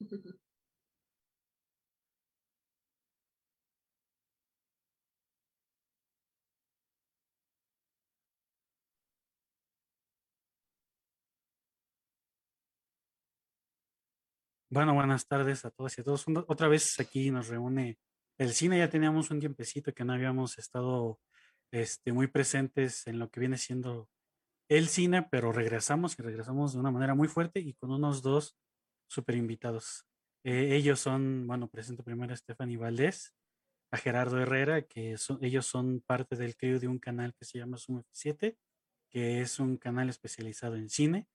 Bueno, buenas tardes a todas y a todos. Otra vez aquí nos reúne el cine. Ya teníamos un tiempecito que no habíamos estado este, muy presentes en lo que viene siendo el cine, pero regresamos y regresamos de una manera muy fuerte y con unos dos super invitados. Eh, ellos son, bueno, presento primero a Stephanie Valdés, a Gerardo Herrera, que ellos son parte del crew de un canal que se llama Zoom F7, que es un canal especializado en cine.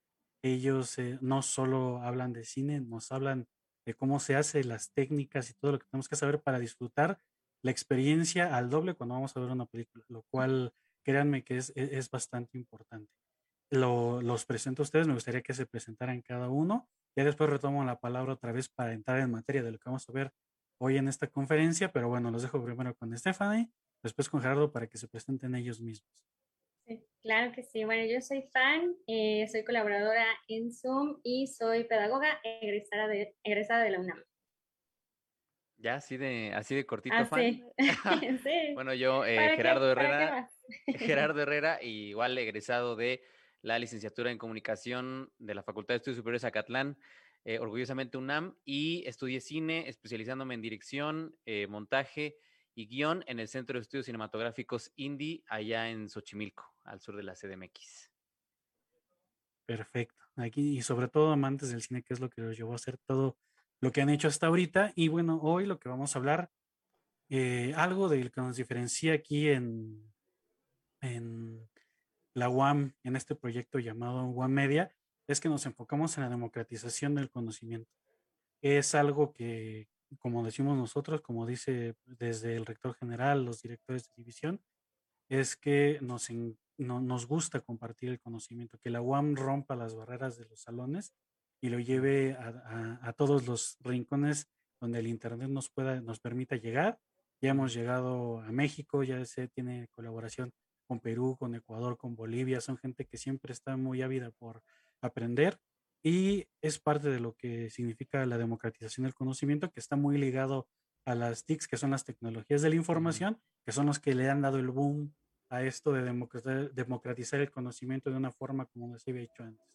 Ellos eh, no solo hablan de cine, nos hablan de cómo se hace, las técnicas y todo lo que tenemos que saber para disfrutar la experiencia al doble cuando vamos a ver una película, lo cual créanme que es, es- es bastante importante. Lo- los presento a ustedes, me gustaría que se presentaran cada uno. Ya después retomo la palabra otra vez para entrar en materia de lo que vamos a ver hoy en esta conferencia, pero bueno, los dejo primero con Stephanie, después con Gerardo para que se presenten ellos mismos. Sí, claro que sí. Bueno, yo soy fan, eh, soy colaboradora en Zoom y soy pedagoga egresada de, egresada de la UNAM. Ya, así de, así de cortito, Ah, fan. sí. Sí. Bueno, yo, eh, ¿Para qué- Gerardo qué Herrera? Gerardo Herrera, igual egresado de la licenciatura en comunicación de la Facultad de Estudios Superiores Acatlán, eh, orgullosamente UNAM, y estudié cine, especializándome en dirección, eh, montaje y guion en el Centro de Estudios Cinematográficos Indy, allá en Xochimilco, al sur de la CDMX. Perfecto. Aquí, y sobre todo amantes del cine, que es lo que los llevó a hacer todo lo que han hecho hasta ahorita. Y bueno, hoy lo que vamos a hablar, eh, algo de lo que nos diferencia aquí en, en la UAM, en este proyecto llamado UAM Media, es que nos enfocamos en la democratización del conocimiento. Es algo que, como decimos nosotros, como dice desde el rector general, los directores de división, es que nos, en- no- nos gusta compartir el conocimiento, que la UAM rompa las barreras de los salones y lo lleve a, todos los rincones donde el Internet nos pueda, nos permita llegar. Ya hemos llegado a México, ya se tiene colaboración con Perú, con Ecuador, con Bolivia, son gente que siempre está muy ávida por aprender y es parte de lo que significa la democratización del conocimiento, que está muy ligado a las TICs, que son las tecnologías de la información, que son los que le han dado el boom a esto de democratizar, democratizar el conocimiento de una forma como no se había hecho antes.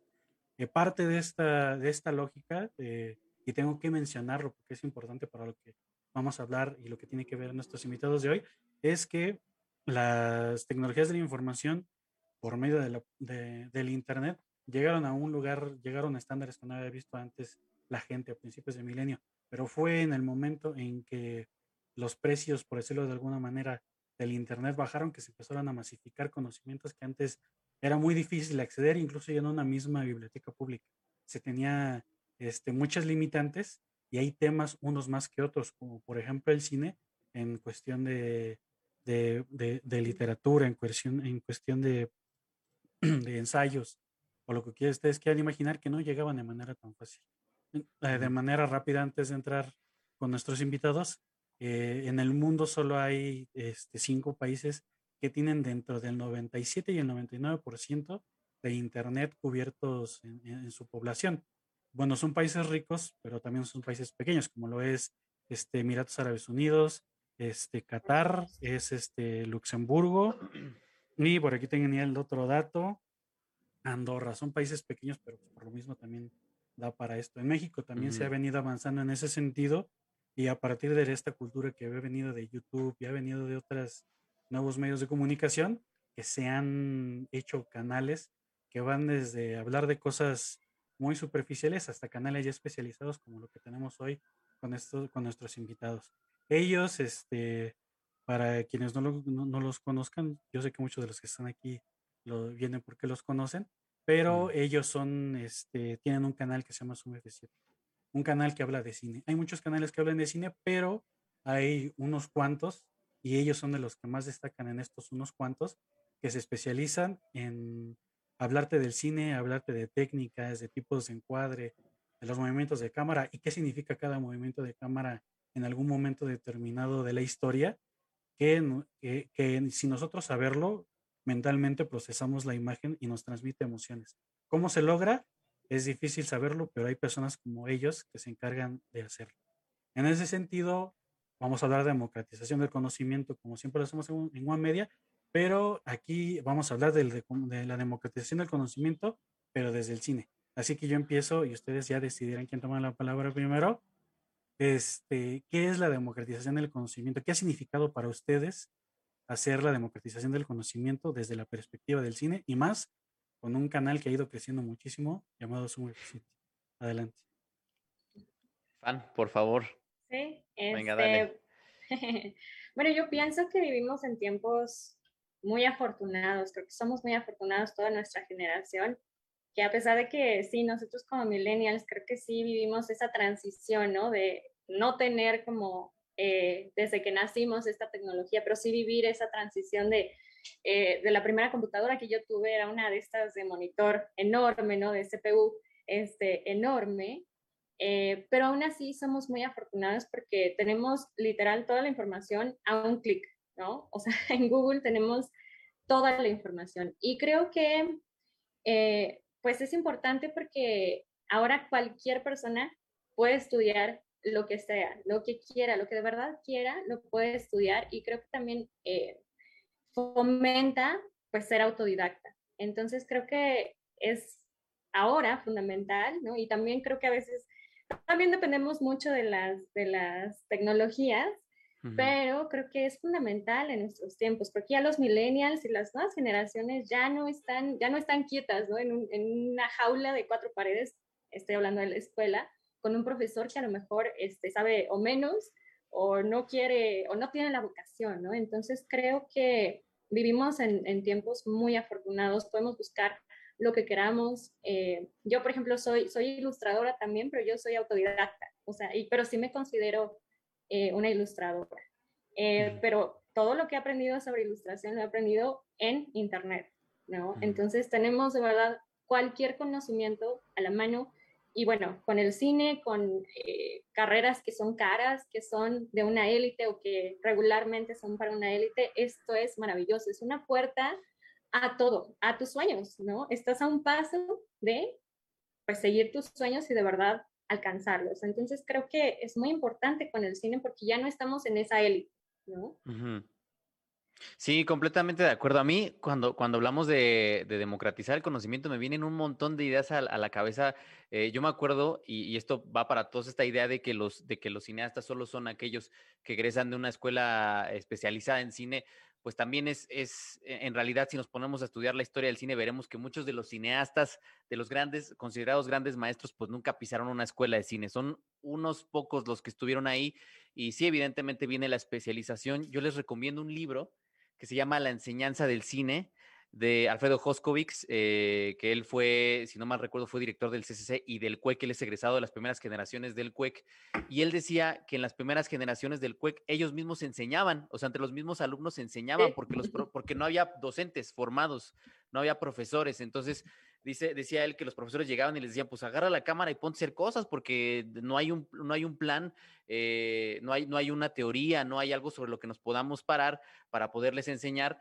Eh, parte de esta, de esta lógica, eh, y tengo que mencionarlo porque es importante para lo que vamos a hablar y lo que tiene que ver nuestros invitados de hoy, es que las tecnologías de la información por medio de la- de- del Internet llegaron a un lugar, llegaron a estándares que no había visto antes la gente a principios de milenio, pero fue en el momento en que los precios, por decirlo de alguna manera, del Internet bajaron, que se empezaron a masificar conocimientos que antes era muy difícil acceder, incluso ya en una misma biblioteca pública. Se tenía este, muchas limitantes y hay temas unos más que otros, como por ejemplo el cine, en cuestión de, de, de- de literatura, en cuestión, en cuestión de, de ensayos, o lo que quieran- ustedes quieran imaginar, que no llegaban de manera tan fácil. Eh, De manera rápida, antes de entrar con nuestros invitados, eh, en el mundo solo hay este, cinco países que tienen dentro del 97 y el 99% de Internet cubiertos en, en- en su población. Bueno, son países ricos, pero también son países pequeños, como lo es este, Emiratos Árabes Unidos, este, Qatar, es este, Luxemburgo, y por aquí tenía el otro dato, Andorra. Son países pequeños, pero pues, por lo mismo también da para esto. En México también se ha venido avanzando en ese sentido y a partir de esta cultura que había venido de YouTube y ha venido de otros nuevos medios de comunicación, que se han hecho canales que van desde hablar de cosas muy superficiales hasta canales ya especializados como lo que tenemos hoy con, estos, con nuestros invitados. Ellos, este, para quienes no, lo- no- no los conozcan, yo sé que muchos de los que están aquí lo, vienen porque los conocen, pero Mm. ellos son, este, tienen un canal que se llama Zoom F7, un canal que habla de cine. Hay muchos canales que hablan de cine, pero hay unos cuantos, y ellos son de los que más destacan en estos unos cuantos, que se especializan en hablarte del cine, hablarte de técnicas, de tipos de encuadre, de los movimientos de cámara y qué significa cada movimiento de cámara en algún momento determinado de la historia, que, que, si nosotros saberlo, mentalmente procesamos la imagen y nos transmite emociones. ¿Cómo se logra? Es difícil saberlo, pero hay personas como ellos que se encargan de hacerlo. En ese sentido, vamos a hablar de democratización del conocimiento, como siempre lo hacemos en, en One Media, pero aquí vamos a hablar de, de la democratización del conocimiento, pero desde el cine. Así que yo empiezo y ustedes ya decidirán quién toma la palabra primero. Este, ¿Qué es la democratización del conocimiento? ¿Qué ha significado para ustedes hacer la democratización del conocimiento desde la perspectiva del cine y más con un canal que ha ido creciendo muchísimo llamado Sumo Adelante. Fan, por favor. Sí, Venga, dale. Este, bueno, yo pienso que vivimos en tiempos muy afortunados, creo que somos muy afortunados toda nuestra generación, que a pesar de que sí, nosotros como millennials, creo que sí vivimos esa transición, ¿no? De no tener como eh, desde que nacimos esta tecnología, pero sí vivir esa transición de, eh, de la primera computadora que yo tuve, era una de estas de monitor enorme, ¿no? De CPU este, enorme, eh, pero aún así somos muy afortunados porque tenemos literal toda la información a un clic, ¿no? O sea, en Google tenemos toda la información. Y creo que, eh, pues es importante porque ahora cualquier persona puede estudiar lo que sea, lo que quiera, lo que de verdad quiera, lo puede estudiar y creo que también eh, fomenta pues ser autodidacta. Entonces creo que es ahora fundamental, ¿no? Y también creo que a veces, también dependemos mucho de las, de las tecnologías, pero creo que es fundamental en nuestros tiempos, porque ya los millennials y las nuevas generaciones ya no están, ya no están quietas, ¿no? En, en una jaula de cuatro paredes, estoy hablando de la escuela, con un profesor que a lo mejor este, sabe o menos o no quiere o no tiene la vocación, ¿no? Entonces creo que vivimos en, en tiempos muy afortunados, podemos buscar lo que queramos. Eh, yo, por ejemplo, soy, soy ilustradora también, pero yo soy autodidacta, o sea, y, pero sí me considero eh, una ilustradora. Eh, pero todo lo que he aprendido sobre ilustración lo he aprendido en Internet, ¿no? Entonces tenemos de verdad cualquier conocimiento a la mano y bueno, con el cine, con eh, carreras que son caras, que son de una élite o que regularmente son para una élite, esto es maravilloso, es una puerta a todo, a tus sueños, ¿no? Estás a un paso de perseguir tus sueños y de verdad alcanzarlos. Entonces creo que es muy importante con el cine porque ya no estamos en esa élite, ¿no? Sí, completamente de acuerdo. A mí, cuando, cuando hablamos de, democratizar el conocimiento, me vienen un montón de ideas a, la cabeza. Eh, yo me acuerdo, y, esto va para todos, esta idea de que, los, de que los cineastas solo son aquellos que egresan de una escuela especializada en cine pues también es, es, e, en realidad, si nos ponemos a estudiar la historia del cine, veremos que muchos de los cineastas, de los grandes, considerados grandes maestros, pues nunca pisaron una escuela de cine. Son unos pocos los que estuvieron ahí y sí, evidentemente viene la especialización. Yo les recomiendo un libro que se llama La enseñanza del cine de Alfredo Hoskovics, eh, que él fue, si no mal recuerdo, fue director del CCC y del CUEC, él es egresado de las primeras generaciones del CUEC, y él decía que en las primeras generaciones del CUEC ellos mismos enseñaban, o sea, entre los mismos alumnos enseñaban, porque, los, porque no había docentes formados, no había profesores, entonces... Dice, decía él que los profesores llegaban y les decían, pues agarra la cámara y ponte a hacer cosas porque no hay un, no hay un plan, eh, no, hay, no hay una teoría, no hay algo sobre lo que nos podamos parar para poderles enseñar.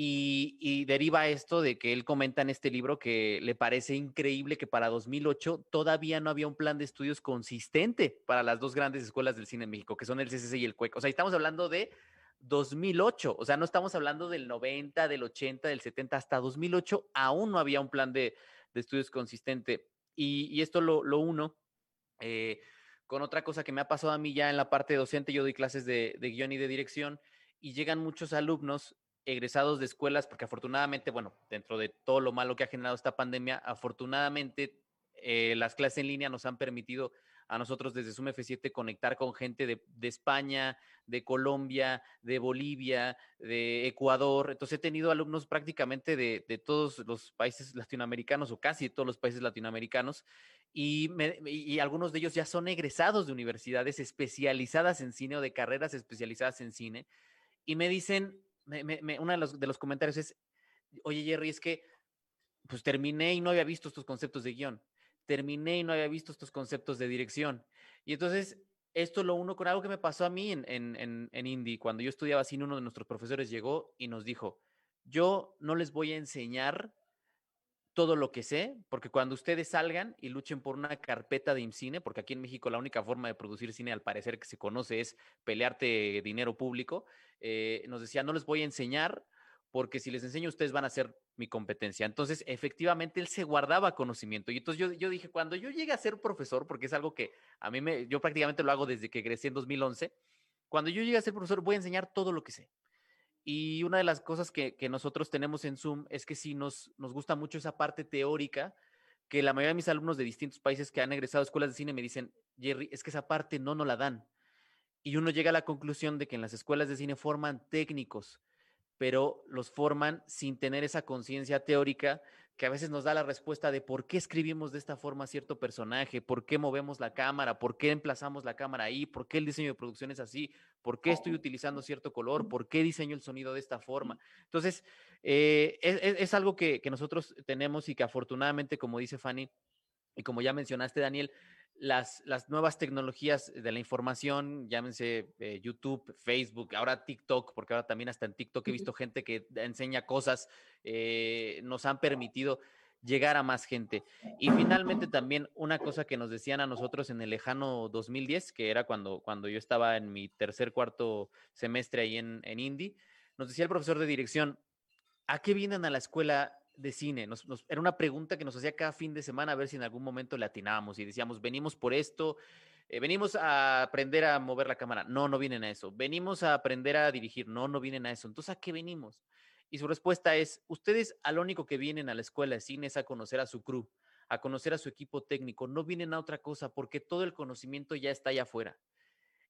Y, deriva esto de que él comenta en este libro que le parece increíble que para 2008 todavía no había un plan de estudios consistente para las dos grandes escuelas del cine en México, que son el CCC y el CUEC. O sea, estamos hablando de 2008, o sea, no estamos hablando del 90, del 80, del 70, hasta 2008 aún no había un plan de, estudios consistente. Y, esto lo, uno eh, con otra cosa que me ha pasado a mí ya en la parte docente, yo doy clases de, de guion y de dirección y llegan muchos alumnos egresados de escuelas, porque afortunadamente, bueno, dentro de todo lo malo que ha generado esta pandemia, afortunadamente eh, las clases en línea nos han permitido a nosotros desde Zoom F7 conectar con gente de, España, de Colombia, de Bolivia, de Ecuador. Entonces he tenido alumnos prácticamente de, todos los países latinoamericanos o casi de todos los países latinoamericanos y, y, algunos de ellos ya son egresados de universidades especializadas en cine o de carreras especializadas en cine y me dicen, uno de los, comentarios es, oye Jerry, es que pues terminé y no había visto estos conceptos de guion, terminé y no había visto estos conceptos de dirección. Y entonces esto lo uno con algo que me pasó a mí en, en, en, Indy. Cuando yo estudiaba cine, uno de nuestros profesores llegó y nos dijo, yo no les voy a enseñar todo lo que sé, porque cuando ustedes salgan y luchen por una carpeta de IMCINE, porque aquí en México la única forma de producir cine al parecer que se conoce es pelearte dinero público, eh, nos decía, no les voy a enseñar porque si les enseño ustedes van a ser mi competencia. Entonces, efectivamente, él se guardaba conocimiento. Y entonces yo, yo dije, cuando yo llegue a ser profesor, porque es algo que a mí me, yo prácticamente lo hago desde que egresé en 2011, cuando yo llegue a ser profesor voy a enseñar todo lo que sé. Y una de las cosas que, que nosotros tenemos en Zoom es que sí nos, nos gusta mucho esa parte teórica, que la mayoría de mis alumnos de distintos países que han egresado escuelas de cine me dicen, Jerry, es que esa parte no nos la dan. Y uno llega a la conclusión de que en las escuelas de cine forman técnicos, pero los forman sin tener esa conciencia teórica que a veces nos da la respuesta de por qué escribimos de esta forma cierto personaje, por qué movemos la cámara, por qué emplazamos la cámara ahí, por qué el diseño de producción es así, por qué estoy utilizando cierto color, por qué diseño el sonido de esta forma. Entonces, eh, es, algo que, que nosotros tenemos y que afortunadamente, como dice Fanny, y como ya mencionaste, Daniel, las, las nuevas tecnologías de la información, llámense eh, YouTube, Facebook, ahora TikTok, porque ahora también hasta en TikTok he visto gente que enseña cosas, eh, nos han permitido llegar a más gente. Y finalmente también una cosa que nos decían a nosotros en el lejano 2010, que era cuando, cuando yo estaba en mi tercer, cuarto semestre ahí en, en Indy, nos decía el profesor de dirección, ¿a qué vienen a la escuela de cine. Nos, era una pregunta que nos hacía cada fin de semana a ver si en algún momento le atinábamos y decíamos, venimos por esto, eh, venimos a aprender a mover la cámara. No, no vienen a eso. Venimos a aprender a dirigir. No, no vienen a eso. Entonces, ¿a qué venimos? Y su respuesta es, ustedes a lo único que vienen a la escuela de cine es a conocer a su crew, a conocer a su equipo técnico. No vienen a otra cosa porque todo el conocimiento ya está allá afuera.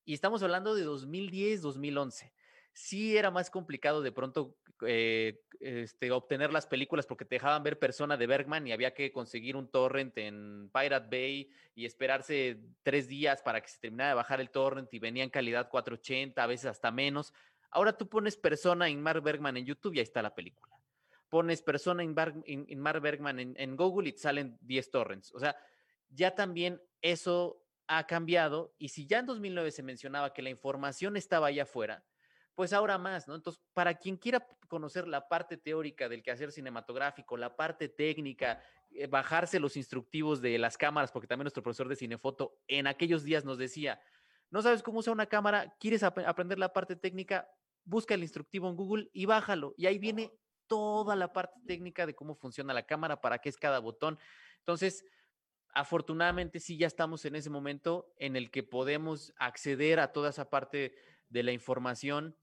Y estamos hablando de 2010, 2011 sí era más complicado de pronto eh, este, obtener las películas porque te dejaban ver Persona de Bergman y había que conseguir un torrent en Pirate Bay y esperarse tres días para que se terminara de bajar el torrent y venía en calidad 480, a veces hasta menos. Ahora tú pones Persona en Mark Bergman en YouTube y ahí está la película. Pones Persona en, Mark Bergman en, en Google y te salen 10 torrents. O sea, ya también eso ha cambiado y si ya en 2009 se mencionaba que la información estaba allá afuera, pues ahora más, ¿no? Entonces, para quien quiera conocer la parte teórica del quehacer cinematográfico, la parte técnica, eh, bajarse los instructivos de las cámaras, porque también nuestro profesor de cinefoto en aquellos días nos decía, no sabes cómo usar una cámara, quieres aprender la parte técnica, busca el instructivo en Google y bájalo. Y ahí viene toda la parte técnica de cómo funciona la cámara, para qué es cada botón. Entonces, afortunadamente sí ya estamos en ese momento en el que podemos acceder a toda esa parte de la información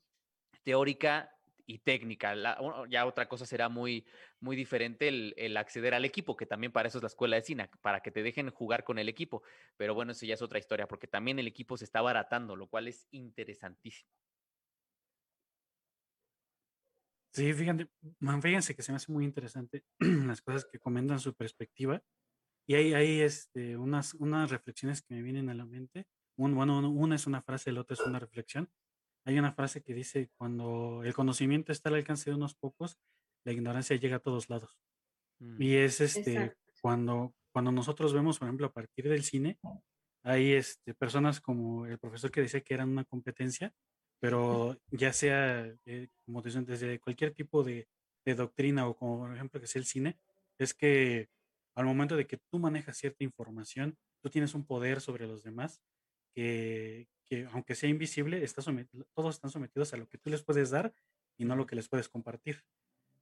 teórica y técnica. ya otra cosa será muy, muy diferente el, acceder al equipo, que también para eso es la escuela de cine, para que te dejen jugar con el equipo. Pero bueno, eso ya es otra historia, porque también el equipo se está baratando, lo cual es interesantísimo. Sí, fíjense, fíjense que se me hace muy interesante las cosas que comentan su perspectiva. Y hay, hay este, unas, unas reflexiones que me vienen a la mente. Un, bueno, una es una frase, el otro es una reflexión. Hay una frase que dice, cuando el conocimiento está al alcance de unos pocos, la ignorancia llega a todos lados. Mm. Y es este, cuando, cuando nosotros vemos, por ejemplo, a partir del cine, hay este, personas como el profesor que dice que eran una competencia, pero ya sea, eh, como dicen, desde cualquier tipo de, de, doctrina o como por ejemplo que sea el cine, es que al momento de que tú manejas cierta información, tú tienes un poder sobre los demás que, que aunque sea invisible, está todos están sometidos a lo que tú les puedes dar y no lo que les puedes compartir.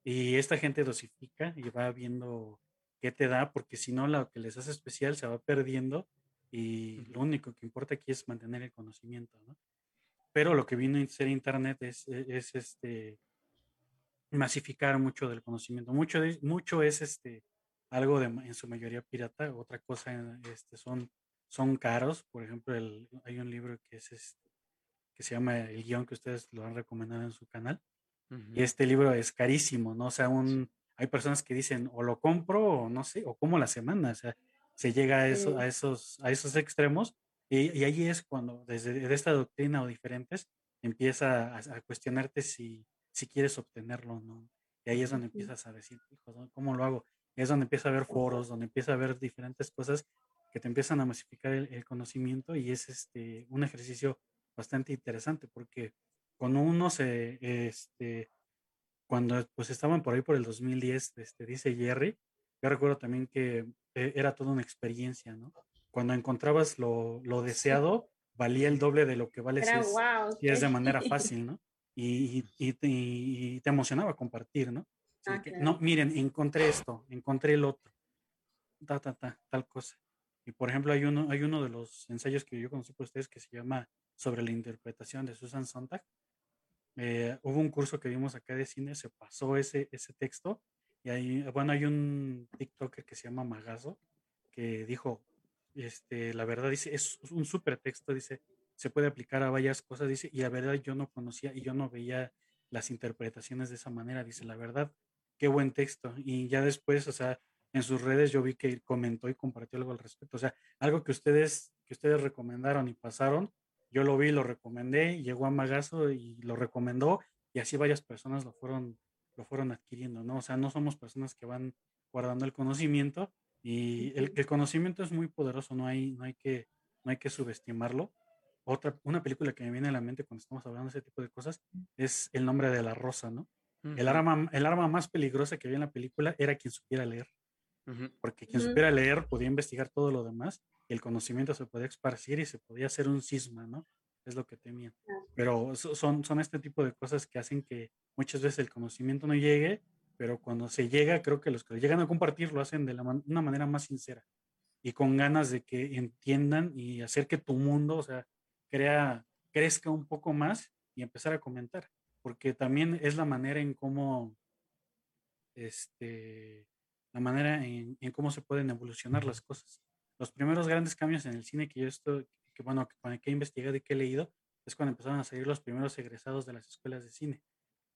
Y esta gente dosifica y va viendo qué te da, porque si no, lo que les hace especial se va perdiendo y lo único que importa aquí es mantener el conocimiento, ¿no? Pero lo que vino a ser Internet es, e, es, este masificar mucho del conocimiento. Mucho, mucho es este algo de, en su mayoría pirata, otra cosa este, son son caros. Por ejemplo, el, hay un libro que, es este, que se llama El guion que ustedes lo han recomendado en su canal. Y este libro es carísimo, ¿no? O sea, un, hay personas que dicen o lo compro o no sé, o como la semana. O sea, se llega a, eso, a, esos, a esos extremos. Y, y ahí es cuando, desde esta doctrina o diferentes, empieza a, cuestionarte si, si quieres obtenerlo o no. Y ahí es donde empiezas a decir, hijo, ¿cómo lo hago? es donde empieza a haber foros, donde empieza a haber diferentes cosas que te empiezan a masificar el, conocimiento y es este, un ejercicio bastante interesante porque cuando uno se, este, cuando pues estaban por ahí por el 2010, este, dice Jerry, yo recuerdo también que eh, era toda una experiencia, ¿no? Cuando encontrabas lo, lo deseado, valía el doble de lo que vale si, es, de manera fácil, ¿no? Y, y, y, te emocionaba compartir, ¿no? Ah, no, miren, encontré esto, encontré el otro, ta, ta, ta, tal cosa. Y por ejemplo, hay uno, hay uno de los ensayos que yo conocí por ustedes que se llama Sobre la interpretación de Susan Sontag. Eh, hubo un curso que vimos acá de cine, se pasó ese, ese texto. Y hay, bueno, hay un TikToker que se llama Magazo que dijo, este, la verdad, dice, es un súper texto, dice, se puede aplicar a varias cosas, dice, y la verdad yo no conocía y yo no veía las interpretaciones de esa manera, dice, la verdad, qué buen texto. Y ya después, o sea, en sus redes yo vi que comentó y compartió algo al respecto. O sea, algo que ustedes, que ustedes recomendaron y pasaron, yo lo vi, lo recomendé, llegó a Magazo y lo recomendó y así varias personas lo fueron, lo fueron adquiriendo, ¿no? O sea, no somos personas que van guardando el conocimiento y el, el conocimiento es muy poderoso, no hay, no hay que, no hay que subestimarlo. Otra, una película que me viene a la mente cuando estamos hablando de ese tipo de cosas es El nombre de la rosa, ¿no? el, arma, el arma más peligrosa que había en la película era quien supiera leer. Porque quien supiera leer podía investigar todo lo demás y el conocimiento se podía esparcir y se podía hacer un cisma, ¿no? Es lo que temían. Pero son, son este tipo de cosas que hacen que muchas veces el conocimiento no llegue, pero cuando se llega, creo que los que llegan a compartir lo hacen de la una manera más sincera y con ganas de que entiendan y hacer que tu mundo, o sea, crea, crezca un poco más y empezar a comentar porque también es la manera en cómo, este, la manera en, cómo se pueden evolucionar las cosas. Los primeros grandes cambios en el cine que yo estoy, que bueno, que, que he investigado y que he leído, es cuando empezaron a salir los primeros egresados de las escuelas de cine,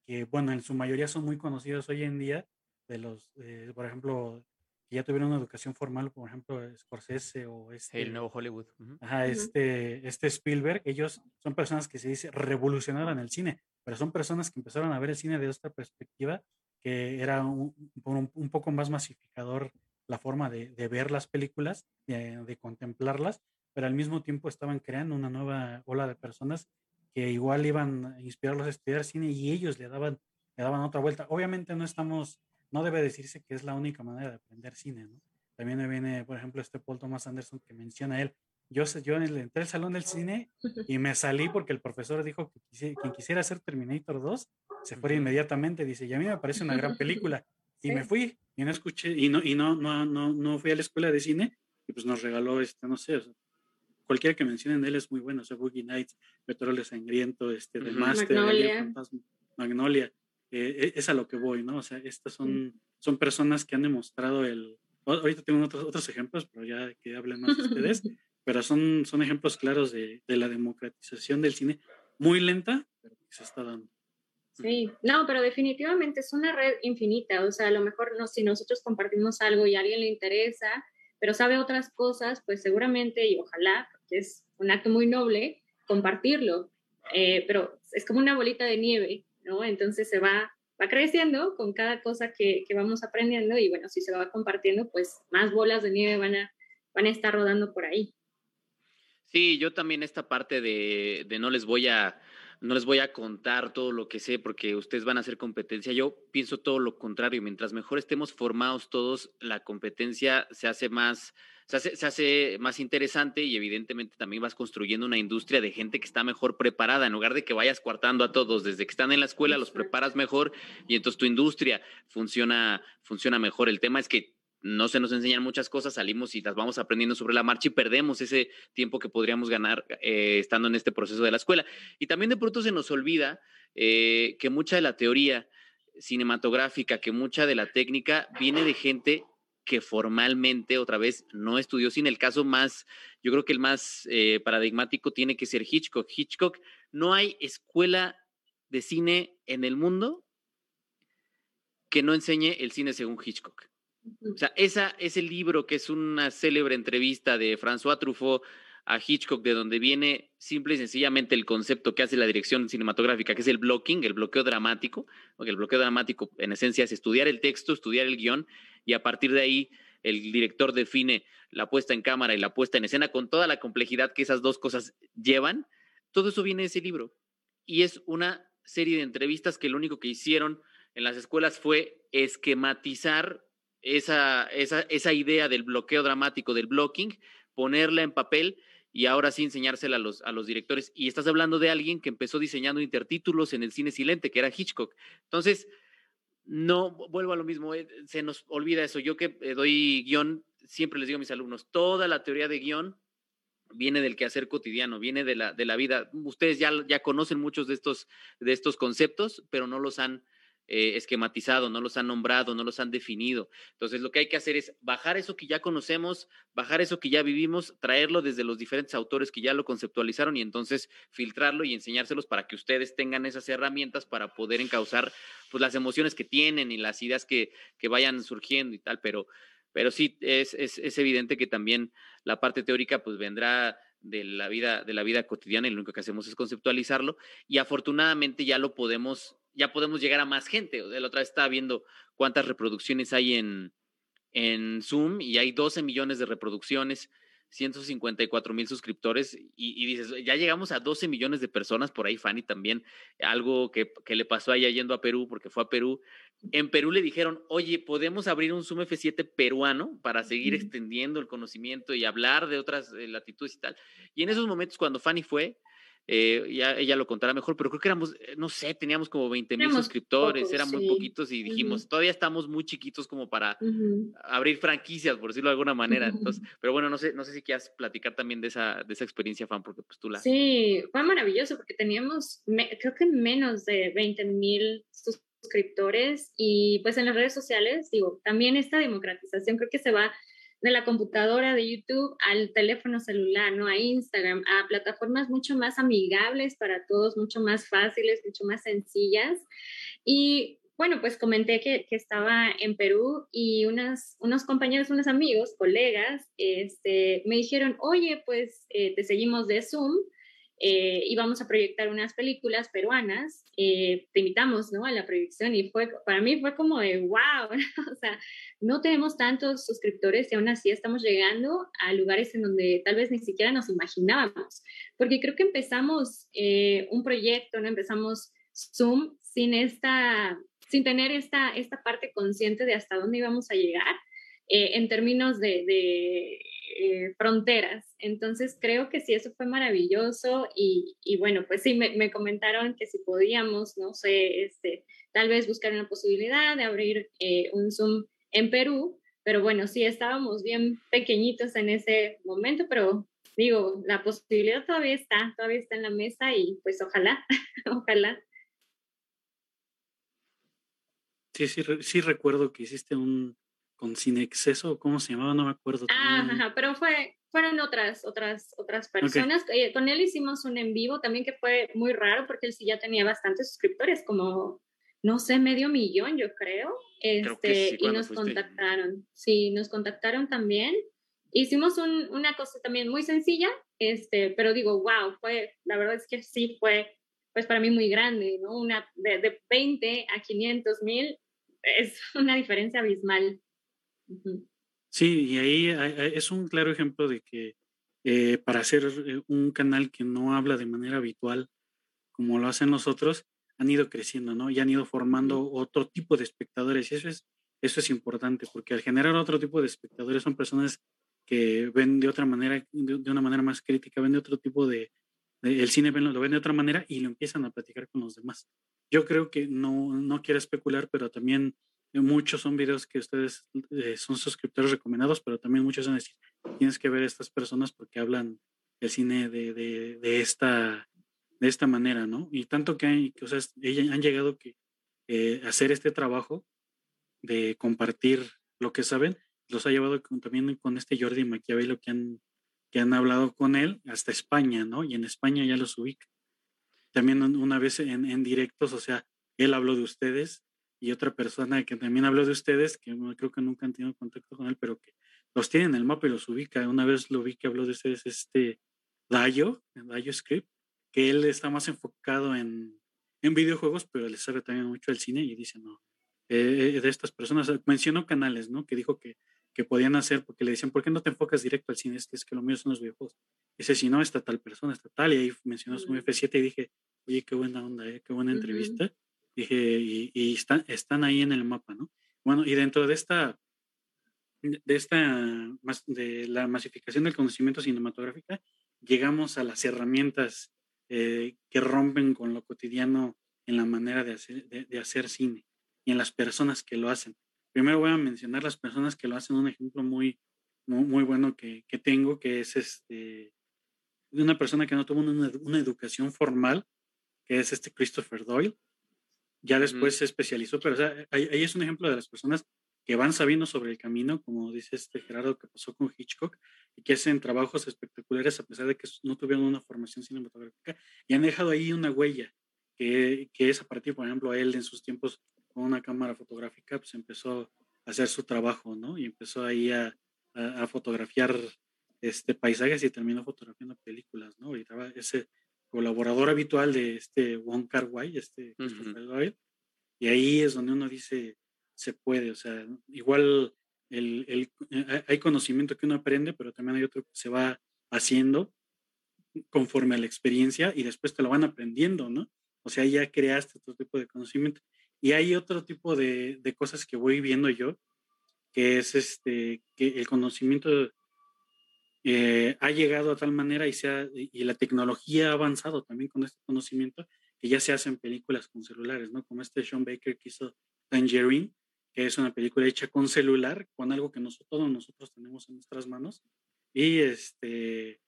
que bueno, en su mayoría son muy conocidos hoy en día, de los, eh, por ejemplo, que ya tuvieron una educación formal, por ejemplo, Scorsese o este... El nuevo Hollywood. Ajá, este, este Spielberg, ellos son personas que se dice revolucionaron el cine, pero son personas que empezaron a ver el cine de esta perspectiva, que era un, un, poco más masificador la forma de, de ver las películas, de, de, contemplarlas, pero al mismo tiempo estaban creando una nueva ola de personas que igual iban a inspirarlos a estudiar cine y ellos le daban, le daban otra vuelta. Obviamente no estamos no debe decirse que es la única manera de aprender cine. También me viene, por ejemplo, este Paul Thomas Anderson que menciona él. Yo, yo entré al salón del cine y me salí porque el profesor dijo que quien quisiera hacer Terminator 2 se fuera inmediatamente. Dice, y a mí me parece una gran película. Y me fui y no escuché, y no, y no, no, no, no fui a la escuela de cine y pues nos regaló, este, no sé, cualquiera que mencionen él es muy bueno, o sea, Boogie Nights, Petróleo Sangriento, este, The Master, Magnolia. Magnolia. Eh, es a lo que voy, ¿no? O sea, estas son, son personas que han demostrado el... Ahorita tengo otros, otros ejemplos, pero ya que hablen más ustedes, pero son, son ejemplos claros de, de, la democratización del cine, muy lenta, pero que se está dando. Sí, no, pero definitivamente es una red infinita, o sea, a lo mejor no, si nosotros compartimos algo y a alguien le interesa, pero sabe otras cosas, pues seguramente y ojalá, porque es un acto muy noble, compartirlo, eh, pero es como una bolita de nieve, ¿no? Entonces se va, va creciendo con cada cosa que, que, vamos aprendiendo y bueno, si se va compartiendo, pues más bolas de nieve van a, van a estar rodando por ahí. Sí, yo también esta parte de, de no les voy a no les voy a contar todo lo que sé porque ustedes van a hacer competencia. Yo pienso todo lo contrario. Mientras mejor estemos formados todos, la competencia se hace más, se hace, se hace, más interesante y evidentemente también vas construyendo una industria de gente que está mejor preparada. En lugar de que vayas coartando a todos desde que están en la escuela, los preparas mejor y entonces tu industria funciona, funciona mejor. El tema es que no se nos enseñan muchas cosas, salimos y las vamos aprendiendo sobre la marcha y perdemos ese tiempo que podríamos ganar eh, estando en este proceso de la escuela. Y también de pronto se nos olvida eh, que mucha de la teoría cinematográfica, que mucha de la técnica viene de gente que formalmente, otra vez, no estudió cine. El caso más, yo creo que el más eh, paradigmático tiene que ser Hitchcock. Hitchcock, no hay escuela de cine en el mundo que no enseñe el cine según Hitchcock. O sea, esa, ese libro que es una célebre entrevista de François Truffaut a Hitchcock, de donde viene simple y sencillamente el concepto que hace la dirección cinematográfica, que es el blocking, el bloqueo dramático, porque el bloqueo dramático en esencia es estudiar el texto, estudiar el guion, y a partir de ahí el director define la puesta en cámara y la puesta en escena con toda la complejidad que esas dos cosas llevan. Todo eso viene de ese libro. Y es una serie de entrevistas que lo único que hicieron en las escuelas fue esquematizar esa, esa, esa idea del bloqueo dramático, del blocking, ponerla en papel y ahora sí enseñársela a los, a los directores. Y estás hablando de alguien que empezó diseñando intertítulos en el cine silente, que era Hitchcock. Entonces, no, vuelvo a lo mismo, eh, se nos olvida eso. Yo que eh, doy guion, siempre les digo a mis alumnos, toda la teoría de guion viene del quehacer cotidiano, viene de la, de la vida. Ustedes ya, ya conocen muchos de estos, de estos conceptos, pero no los han eh, esquematizado, no los han nombrado, no los han definido. Entonces, lo que hay que hacer es bajar eso que ya conocemos, bajar eso que ya vivimos, traerlo desde los diferentes autores que ya lo conceptualizaron y entonces filtrarlo y enseñárselos para que ustedes tengan esas herramientas para poder encauzar pues, las emociones que tienen y las ideas que, que vayan surgiendo y tal. Pero, pero sí, es, es, evidente que también la parte teórica pues vendrá de la vida de la vida cotidiana y lo único que hacemos es conceptualizarlo y afortunadamente ya lo podemos ya podemos llegar a más gente. La otra vez estaba viendo cuántas reproducciones hay en, en Zoom y hay 12 millones de reproducciones, 154 mil suscriptores y, dices, ya llegamos a 12 millones de personas, por ahí Fanny también, algo que, le pasó a ella yendo a Perú, porque fue a Perú. En Perú le dijeron, oye, podemos abrir un Zoom F7 peruano para seguir extendiendo el conocimiento y hablar de otras eh, latitudes y tal. Y en esos momentos, cuando Fanny fue, eh, ya ella lo contará mejor, pero creo que éramos, eh, no sé, teníamos como 20 mil suscriptores, eran muy poquitos y dijimos, todavía estamos muy chiquitos como para abrir franquicias, por decirlo de alguna manera. Entonces, pero bueno, no sé, no sé si quieras platicar también de esa, de esa experiencia, fan, porque pues tú la... Sí, fue maravilloso porque teníamos, creo que menos de 20 mil suscriptores y pues en las redes sociales, digo, también esta democratización creo que se va de la computadora de YouTube al teléfono celular, ¿no? A Instagram, a plataformas mucho más amigables para todos, mucho más fáciles, mucho más sencillas. Y bueno, pues comenté que, que estaba en Perú y unas, unos compañeros, unos amigos, colegas, este, me dijeron, oye, pues eh, te seguimos de Zoom eh, íbamos a proyectar unas películas peruanas, eh, te invitamos ¿no? a la proyección y fue, para mí fue como de wow, o sea, no tenemos tantos suscriptores y aún así estamos llegando a lugares en donde tal vez ni siquiera nos imaginábamos, porque creo que empezamos eh, un proyecto, ¿no? empezamos Zoom sin, esta, sin tener esta, esta parte consciente de hasta dónde íbamos a llegar. en términos de, de eh, fronteras. Entonces creo que sí, eso fue maravilloso y, bueno, pues sí, me, comentaron que si podíamos, no sé, este, tal vez buscar una posibilidad de abrir eh, un Zoom en Perú, pero bueno, sí, estábamos bien pequeñitos en ese momento, pero digo, la posibilidad todavía está, todavía está en la mesa y pues ojalá, ojalá. Sí, sí, sí recuerdo que hiciste un, con Sin Exceso, ¿cómo se llamaba? No me acuerdo. Ah, ajá, pero fue, fueron otras, otras, otras personas. Eh, con él hicimos un en vivo también que fue muy raro porque él sí ya tenía bastantes suscriptores, como, no sé, medio millón, yo creo. Este, y nos contactaron. Sí, nos contactaron también. Hicimos un, una cosa también muy sencilla, este, pero digo, wow, fue, la verdad es que sí fue, pues para mí muy grande, ¿no? Una de, de 20 a 500 mil es una diferencia abismal. Sí, y ahí es un claro ejemplo de que eh, para hacer eh, un canal que no habla de manera habitual, como lo hacen nosotros, han ido creciendo, ¿no? Y han ido formando otro tipo de espectadores. Y eso es, eso es importante, porque al generar otro tipo de espectadores son personas que ven de otra manera, de, una manera más crítica, ven de otro tipo de, el cine lo ven de otra manera y lo empiezan a platicar con los demás. Yo creo que no, no quiero especular, pero también Muchos son videos que ustedes eh, son suscriptores recomendados, pero también muchos van a decir, tienes que ver a estas personas porque hablan el cine de, de, esta, de esta manera, ¿no? Y tanto que, hay, o sea, han llegado que eh, hacer este trabajo de compartir lo que saben, los ha llevado también con este Jordi Maquiavelo que han, que han hablado con él hasta España, ¿no? Y en España ya los ubica. También una vez en, en directos, o sea, él habló de ustedes y otra persona que también habló de ustedes, que creo que nunca han tenido contacto con él, pero que los tiene en el mapa y los ubica. Una vez lo vi que habló de ustedes, este Dayo, Dayo Script, que él está más enfocado en, en videojuegos, pero le sabe también mucho el cine y dice, no, eh, de estas personas, mencionó canales, ¿no? Que dijo que, que podían hacer, porque le decían, ¿por qué no te enfocas directo al cine? Es que, es que lo mío son los videojuegos. Dice, si no, está tal persona, está tal, y ahí mencionó su F7 y dije, oye, qué buena onda, ¿eh? qué buena entrevista. Dije, y, están, están ahí en el mapa, ¿no? Bueno, y dentro de esta, de esta, de la masificación del conocimiento cinematográfico, llegamos a las herramientas eh, que rompen con lo cotidiano en la manera de hacer, de, hacer cine y en las personas que lo hacen. Primero voy a mencionar las personas que lo hacen, un ejemplo muy, muy, bueno que, que, tengo, que es este, de una persona que no tuvo una, una educación formal, que es este Christopher Doyle ya después se especializó, pero ahí, es un ejemplo de las personas que van sabiendo sobre el camino, como dice este Gerardo que pasó con Hitchcock, y que hacen trabajos espectaculares a pesar de que no tuvieron una formación cinematográfica, y han dejado ahí una huella, que, que es a partir, por ejemplo, él en sus tiempos con una cámara fotográfica, pues empezó a hacer su trabajo, ¿no? Y empezó ahí a, a, fotografiar este, paisajes y terminó fotografiando películas, ¿no? Y ese colaborador habitual de este Wong Kar Wai, este y ahí es donde uno dice, se puede, o sea, igual el, el, eh, hay conocimiento que uno aprende, pero también hay otro que se va haciendo conforme a la experiencia y después te lo van aprendiendo, ¿no? O sea, ya creaste otro tipo de conocimiento. Y hay otro tipo de, de cosas que voy viendo yo, que es este, que el conocimiento eh, ha llegado a tal manera y, se y la tecnología ha avanzado también con este conocimiento que ya se hacen películas con celulares, ¿no? Como este Sean Baker que hizo Tangerine, que es una película hecha con celular, con algo que nosotros, todos nosotros tenemos en nuestras manos. Y este,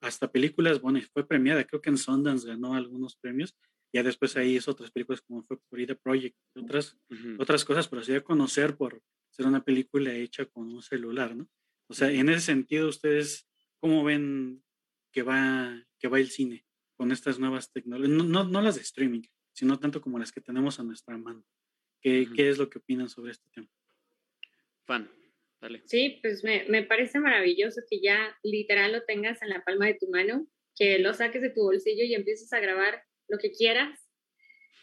hasta películas, bueno, fue premiada, creo que en Sundance ganó algunos premios. Ya después ahí hizo otras películas como fue The Project, otras, otras cosas, pero se dio a conocer por ser una película hecha con un celular, ¿no? O sea, en ese sentido, ustedes, ¿cómo ven que va, que va el cine con estas nuevas tecnologías? No, no, las de streaming, sino tanto como las que tenemos a nuestra mano. ¿Qué, ¿qué es lo que opinan sobre este tema? Fan, dale. Sí, pues me, me parece maravilloso que ya literal lo tengas en la palma de tu mano, que lo saques de tu bolsillo y empieces a grabar lo que quieras.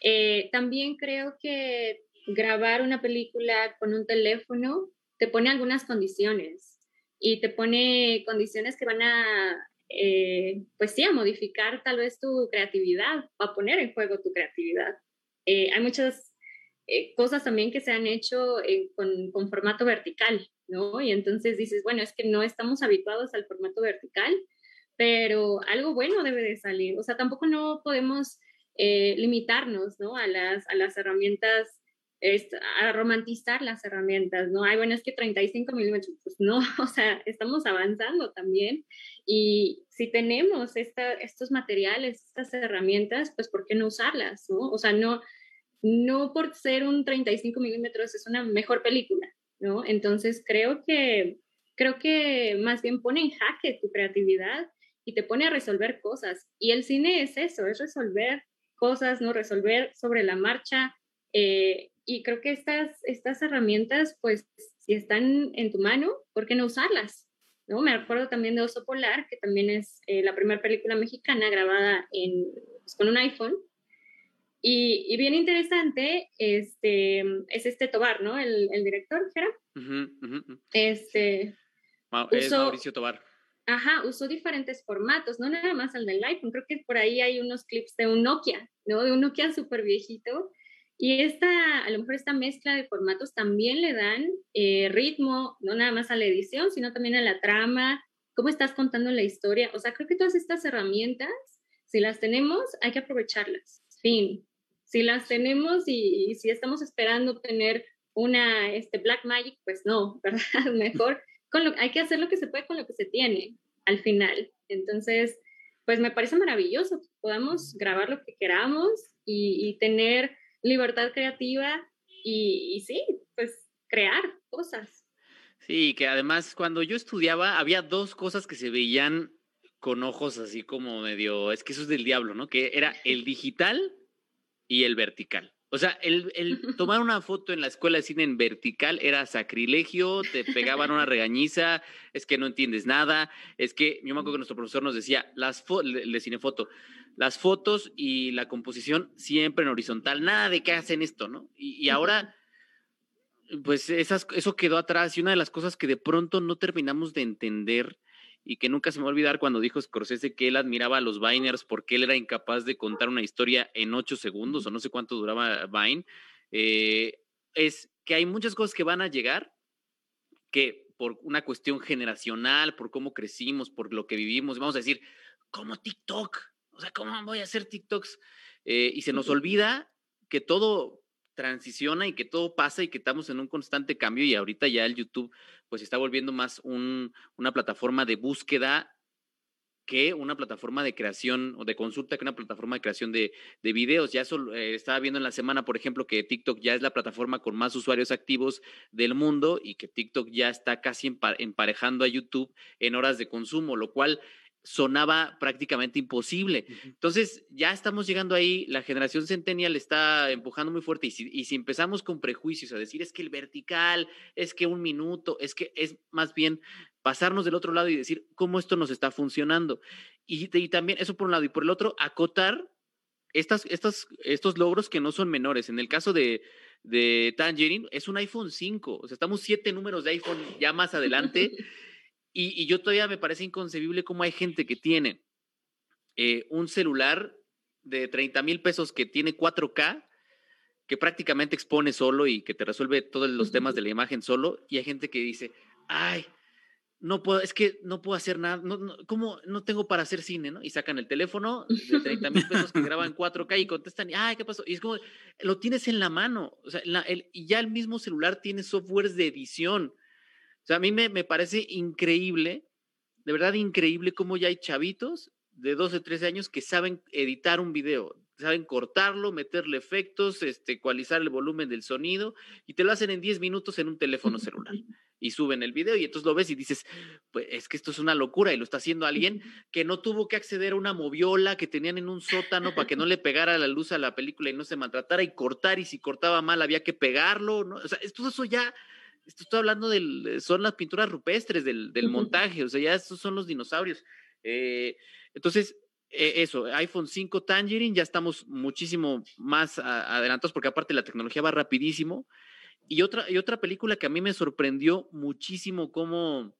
Eh, también creo que grabar una película con un teléfono te pone algunas condiciones y te pone condiciones que van a, eh, pues sí, a modificar tal vez tu creatividad, a poner en juego tu creatividad. Eh, hay muchas eh, cosas también que se han hecho con, con, formato vertical, ¿no? Y entonces dices, bueno, es que no estamos habituados al formato vertical, pero algo bueno debe de salir. O sea, tampoco no podemos limitarnos, ¿no? A las, a las herramientas es a romantizar las herramientas, ¿no? Ay, bueno, es que 35 milímetros, pues no, o sea, estamos avanzando también y si tenemos estos materiales, estas herramientas, pues ¿por qué no usarlas, no? O sea, no, no por ser un 35 milímetros es una mejor película, ¿no? Entonces creo que, creo que más bien pone en jaque tu creatividad y te pone a resolver cosas. Y el cine es eso, es resolver cosas, ¿no? Resolver sobre la marcha, eh, y creo que estas, estas herramientas, pues, si están en tu mano, ¿por qué no usarlas? ¿No? Me acuerdo también de Oso Polar, que también es eh, la primera película mexicana grabada en, pues, con un iPhone. Y, y, bien interesante este, es este Tobar, ¿no? El, el director, ¿era? Este, es Mauricio Tobar. Ajá, usó diferentes formatos, no nada más el del iPhone, creo que por ahí hay unos clips de un Nokia, ¿no? De un Nokia súper viejito, y esta, a lo mejor esta mezcla de formatos también le dan eh, ritmo, no nada más a la edición, sino también a la trama, cómo estás contando la historia. O sea, creo que todas estas herramientas, si las tenemos, hay que aprovecharlas. Fin. Si las tenemos y, si estamos esperando tener una este, Black Magic, pues no, ¿verdad? Mejor con lo, hay que hacer lo que se puede con lo que se tiene al final. Entonces, pues me parece maravilloso que podamos grabar lo que queramos y, y tener libertad creativa y, sí, pues crear cosas. Sí, que además cuando yo estudiaba había dos cosas que se veían con ojos así como medio, es que eso es del diablo, ¿no? Que era el digital y el vertical. O sea, el, el, tomar una foto en la escuela de cine en vertical era sacrilegio, te pegaban una regañiza, es que no entiendes nada, es que yo me acuerdo que nuestro profesor nos decía, las de cinefoto, las fotos y la composición siempre en horizontal, nada de que hacen esto, ¿no? Y, ahora, pues esas, eso quedó atrás y una de las cosas que de pronto no terminamos de entender y que nunca se me va a olvidar cuando dijo Scorsese que él admiraba a los Viners porque él era incapaz de contar una historia en ocho segundos o no sé cuánto duraba Vine, eh, es que hay muchas cosas que van a llegar que por una cuestión generacional, por cómo crecimos, por lo que vivimos, vamos a decir, como TikTok, o sea, ¿cómo voy a hacer TikToks? Eh, y se nos olvida que todo transiciona y que todo pasa y que estamos en un constante cambio y ahorita ya el YouTube pues está volviendo más una plataforma de búsqueda que una plataforma de creación o de consulta que una plataforma de creación de, videos. Ya eh, estaba viendo en la semana, por ejemplo, que TikTok ya es la plataforma con más usuarios activos del mundo y que TikTok ya está casi emparejando a YouTube en horas de consumo, lo cual sonaba prácticamente imposible. Entonces, ya estamos llegando ahí, la generación centennial está empujando muy fuerte y si, empezamos con prejuicios a decir es que el vertical, es que un minuto, es que es más bien pasarnos del otro lado y decir cómo esto nos está funcionando. Y, también eso por un lado y por el otro, acotar estas, estas, estos logros que no son menores. En el caso de, de Tangerine, es un iPhone 5, o sea, estamos siete números de iPhone ya más adelante. Y, yo todavía me parece inconcebible cómo hay gente que tiene eh, un celular de 30 mil pesos que tiene 4K, que prácticamente expone solo y que te resuelve todos los temas de la imagen solo, y hay gente que dice, ay, no puedo, es que no puedo hacer nada, no, ¿cómo no tengo para hacer cine, no? Y sacan el teléfono de 30 mil pesos que graban 4K y contestan, ay, ¿qué pasó? Y es como, lo tienes en la mano, o sea, y ya el mismo celular tiene softwares de edición o sea, a mí me, parece increíble, de verdad increíble cómo ya hay chavitos de 12, 13 años que saben editar un video, saben cortarlo, meterle efectos, este, ecualizar el volumen del sonido y te lo hacen en 10 minutos en un teléfono celular. Y suben el video y entonces lo ves y dices, pues es que esto es una locura y lo está haciendo alguien que no tuvo que acceder a una moviola que tenían en un sótano para que no le pegara la luz a la película y no se maltratara y cortar y si cortaba mal había que pegarlo, ¿no? O sea, todo eso ya esto estoy hablando de, son las pinturas rupestres del, montaje, o sea, ya estos son los dinosaurios. Eh, entonces, e, eso, iPhone 5 Tangerine, ya estamos muchísimo más adelantados porque aparte la tecnología va rapidísimo. Y otra, y otra película que a mí me sorprendió muchísimo cómo,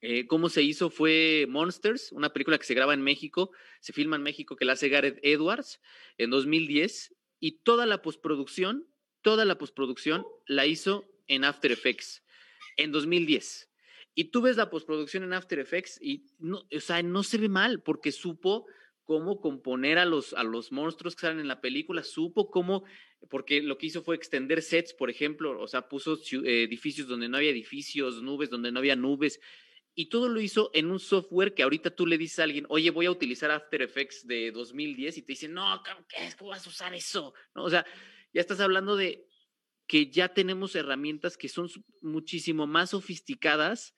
eh, cómo se hizo fue Monsters, una película que se graba en México, se filma en México, que la hace Gareth Edwards en 2010, y toda la postproducción, toda la postproducción la hizo en After Effects en 2010. Y tú ves la postproducción en After Effects y no, o sea, no se ve mal porque supo cómo componer a los, a los monstruos que salen en la película, supo cómo, porque lo que hizo fue extender sets, por ejemplo, o sea, puso eh, edificios donde no había edificios, nubes donde no había nubes, y todo lo hizo en un software que ahorita tú le dices a alguien, oye, voy a utilizar After Effects de 2010 y te dicen, no, ¿qué es? ¿Cómo vas a usar eso? ¿No? O sea, ya estás hablando de que ya tenemos herramientas que son muchísimo más sofisticadas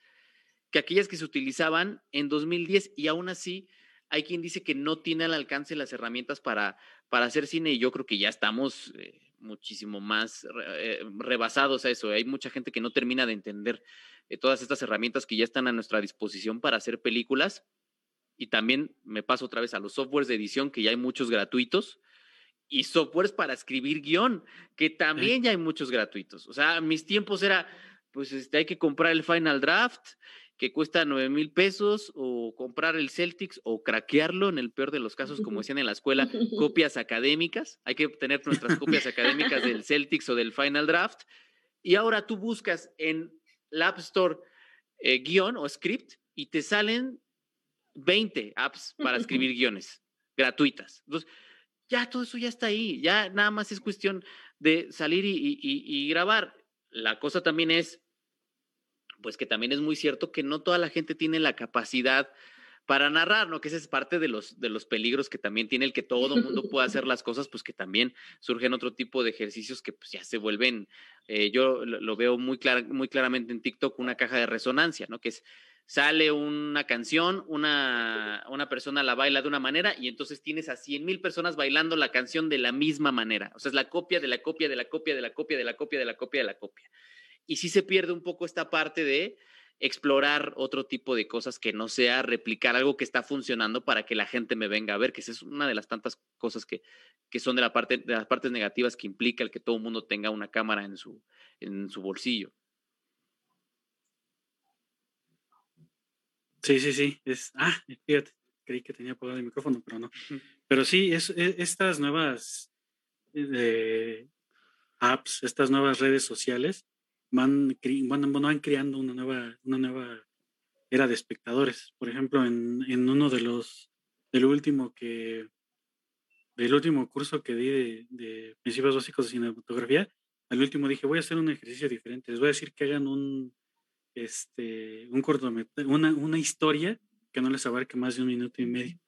que aquellas que se utilizaban en 2010 y aún así hay quien dice que no tiene al alcance las herramientas para, para hacer cine y yo creo que ya estamos eh, muchísimo más eh, rebasados a eso. Hay mucha gente que no termina de entender eh, todas estas herramientas que ya están a nuestra disposición para hacer películas y también me paso otra vez a los softwares de edición que ya hay muchos gratuitos y softwares para escribir guion, que también ya hay muchos gratuitos. O sea, mis tiempos era, pues este, hay que comprar el Final Draft, que cuesta nueve mil pesos, o comprar el Celtics, o craquearlo, en el peor de los casos, como decían en la escuela, copias académicas. Hay que obtener nuestras copias académicas del Celtics o del Final Draft. Y ahora tú buscas en la App Store eh, guion o script y te salen 20 apps para escribir guiones gratuitas. Entonces, ya todo eso ya está ahí, ya nada más es cuestión de salir y, grabar. La cosa también es, pues que también es muy cierto que no toda la gente tiene la capacidad para narrar, ¿no? Que ese es parte de los, de los peligros que también tiene el que todo mundo pueda hacer las cosas, pues que también surgen otro tipo de ejercicios que pues ya se vuelven, eh, yo lo, veo muy, muy claramente en TikTok, una caja de resonancia, ¿no? Que es, sale una canción, una, una persona la baila de una manera y entonces tienes a cien mil personas bailando la canción de la misma manera. O sea, es la copia de la copia de la copia de la copia de la copia de la copia de la copia. Y sí se pierde un poco esta parte de explorar otro tipo de cosas que no sea replicar algo que está funcionando para que la gente me venga a ver, que esa es una de las tantas cosas que, que son de, la parte, de las partes negativas que implica el que todo el mundo tenga una cámara en su, en su bolsillo. Sí, sí, sí. Es, ah, fíjate, creí que tenía apagado el micrófono, pero no. Pero sí, es, e, estas nuevas eh, apps, estas nuevas redes sociales, van, van, van creando una nueva, una nueva era de espectadores. Por ejemplo, en, en uno de los, del último que, del último curso que di de, de, principios básicos de cinematografía, al último dije, voy a hacer un ejercicio diferente. Les voy a decir que hagan un, este, un cortometraje, una, una historia que no les abarque más de un minuto y medio.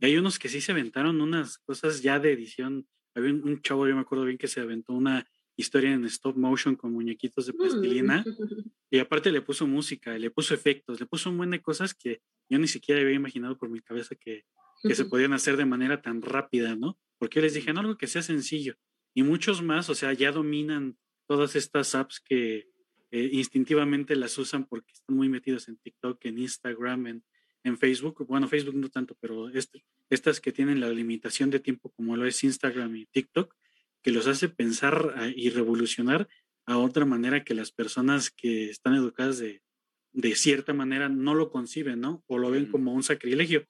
Y hay unos que sí se aventaron unas cosas ya de edición. Había un chavo, yo me acuerdo bien, que se aventó una historia en stop motion con muñequitos de plastilina. Y aparte le puso música, le puso efectos, le puso un buen de cosas que yo ni siquiera había imaginado por mi cabeza que, que se podían hacer de manera tan rápida, ¿no? Porque les dije, no, algo que sea sencillo. Y muchos más, o sea, ya dominan todas estas apps que eh, instintivamente las usan porque están muy metidos en TikTok, en Instagram, en, en Facebook. Bueno, Facebook no tanto, pero este, estas que tienen la limitación de tiempo como lo es Instagram y TikTok, que los hace pensar ah, y revolucionar a otra manera que las personas que están educadas de, de cierta manera no lo conciben, ¿no? O lo ven como un sacrilegio.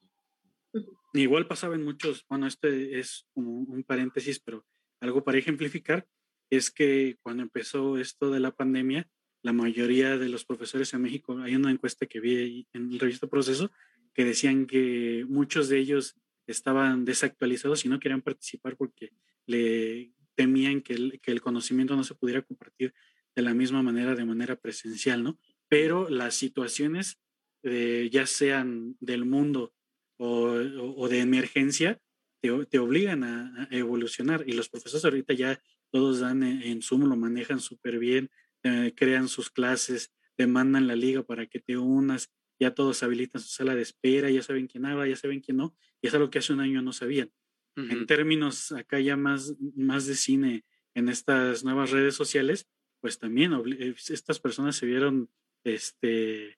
Igual pasaba en muchos, bueno, este es como un paréntesis, pero algo para ejemplificar, es que cuando empezó esto de la pandemia, la mayoría de los profesores en México, hay una encuesta que vi en el revista Proceso, que decían que muchos de ellos estaban desactualizados y no querían participar porque le temían que el, que el conocimiento no se pudiera compartir de la misma manera, de manera presencial, ¿no? Pero las situaciones, eh, ya sean del mundo o, o, de emergencia, te, te obligan a, evolucionar. Y los profesores ahorita ya todos dan en, en Zoom, lo manejan súper bien, eh, crean sus clases, te mandan la liga para que te unas, ya todos habilitan su sala de espera, ya saben quién habla, ya saben quién no, y es algo que hace un año no sabían. En términos acá ya más, más de cine en estas nuevas redes sociales, pues también eh, estas personas se vieron, este,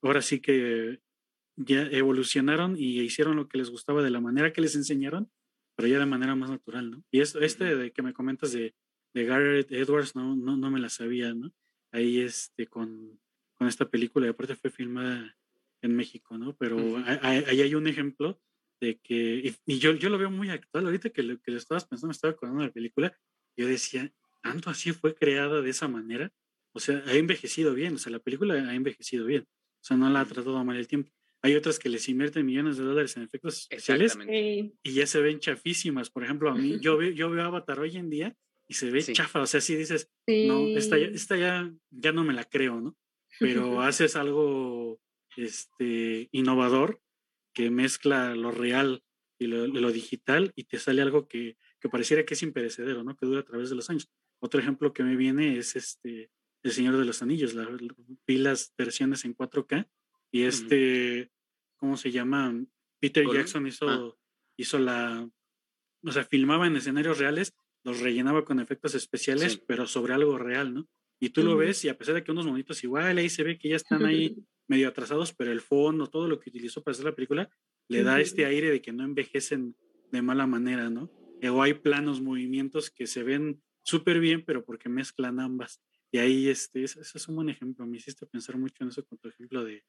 ahora sí que ya evolucionaron y hicieron lo que les gustaba de la manera que les enseñaron, pero ya de manera más natural, ¿no? Y esto, este de que me comentas de, de Garrett Edwards, no, no, no me la sabía, ¿no? Ahí este, con, con esta película, y aparte fue filmada en México, ¿no? Pero ahí hay un ejemplo de que, y, yo, yo lo veo muy actual, ahorita que lo, que lo estabas pensando, me estaba acordando de la película, yo decía, tanto así fue creada de esa manera, o sea, ha envejecido bien, o sea, la película ha envejecido bien, o sea, no la ha tratado mal el tiempo. Hay otras que les invierten millones de dólares en efectos especiales y ya se ven chafísimas. Por ejemplo, a mí, yo veo, yo veo Avatar hoy en día y se ve chafa, o sea, si dices, no, esta, esta ya, ya no me la creo, ¿no? Pero haces algo este, innovador que mezcla lo real y lo, digital y te sale algo que, que, pareciera que es imperecedero, ¿no? Que dura a través de los años. Otro ejemplo que me viene es este El Señor de los Anillos. La, vi las versiones en 4K y este, ¿cómo se llama? Peter Jackson hizo, ah. hizo la, o sea, filmaba en escenarios reales, los rellenaba con efectos especiales, pero sobre algo real, ¿no? Y tú lo ves y a pesar de que unos monitos igual ahí se ve que ya están ahí medio atrasados, pero el fondo, todo lo que utilizó para hacer la película, le da este aire de que no envejecen de mala manera, ¿no? O hay planos, movimientos que se ven súper bien, pero porque mezclan ambas. Y ahí, este, ese, es un buen ejemplo. Me hiciste pensar mucho en eso con tu ejemplo de,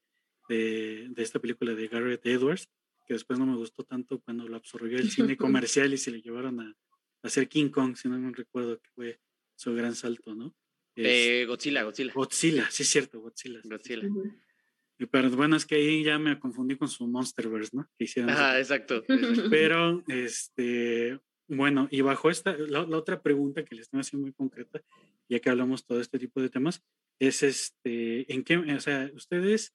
de, de, esta película de Garrett Edwards, que después no me gustó tanto cuando lo absorbió el cine comercial y se le llevaron a hacer King Kong, si no me recuerdo que fue su gran salto, ¿no? Eh, Godzilla, Godzilla. Godzilla, sí es cierto, Godzilla. Godzilla. Pero bueno, es que ahí ya me confundí con su Monsterverse, ¿no? Que hicieron ah, exacto. Pero, este, bueno, y bajo esta, la, otra pregunta que les tengo así muy concreta, ya que hablamos todo este tipo de temas, es este, ¿en qué, o sea, ustedes,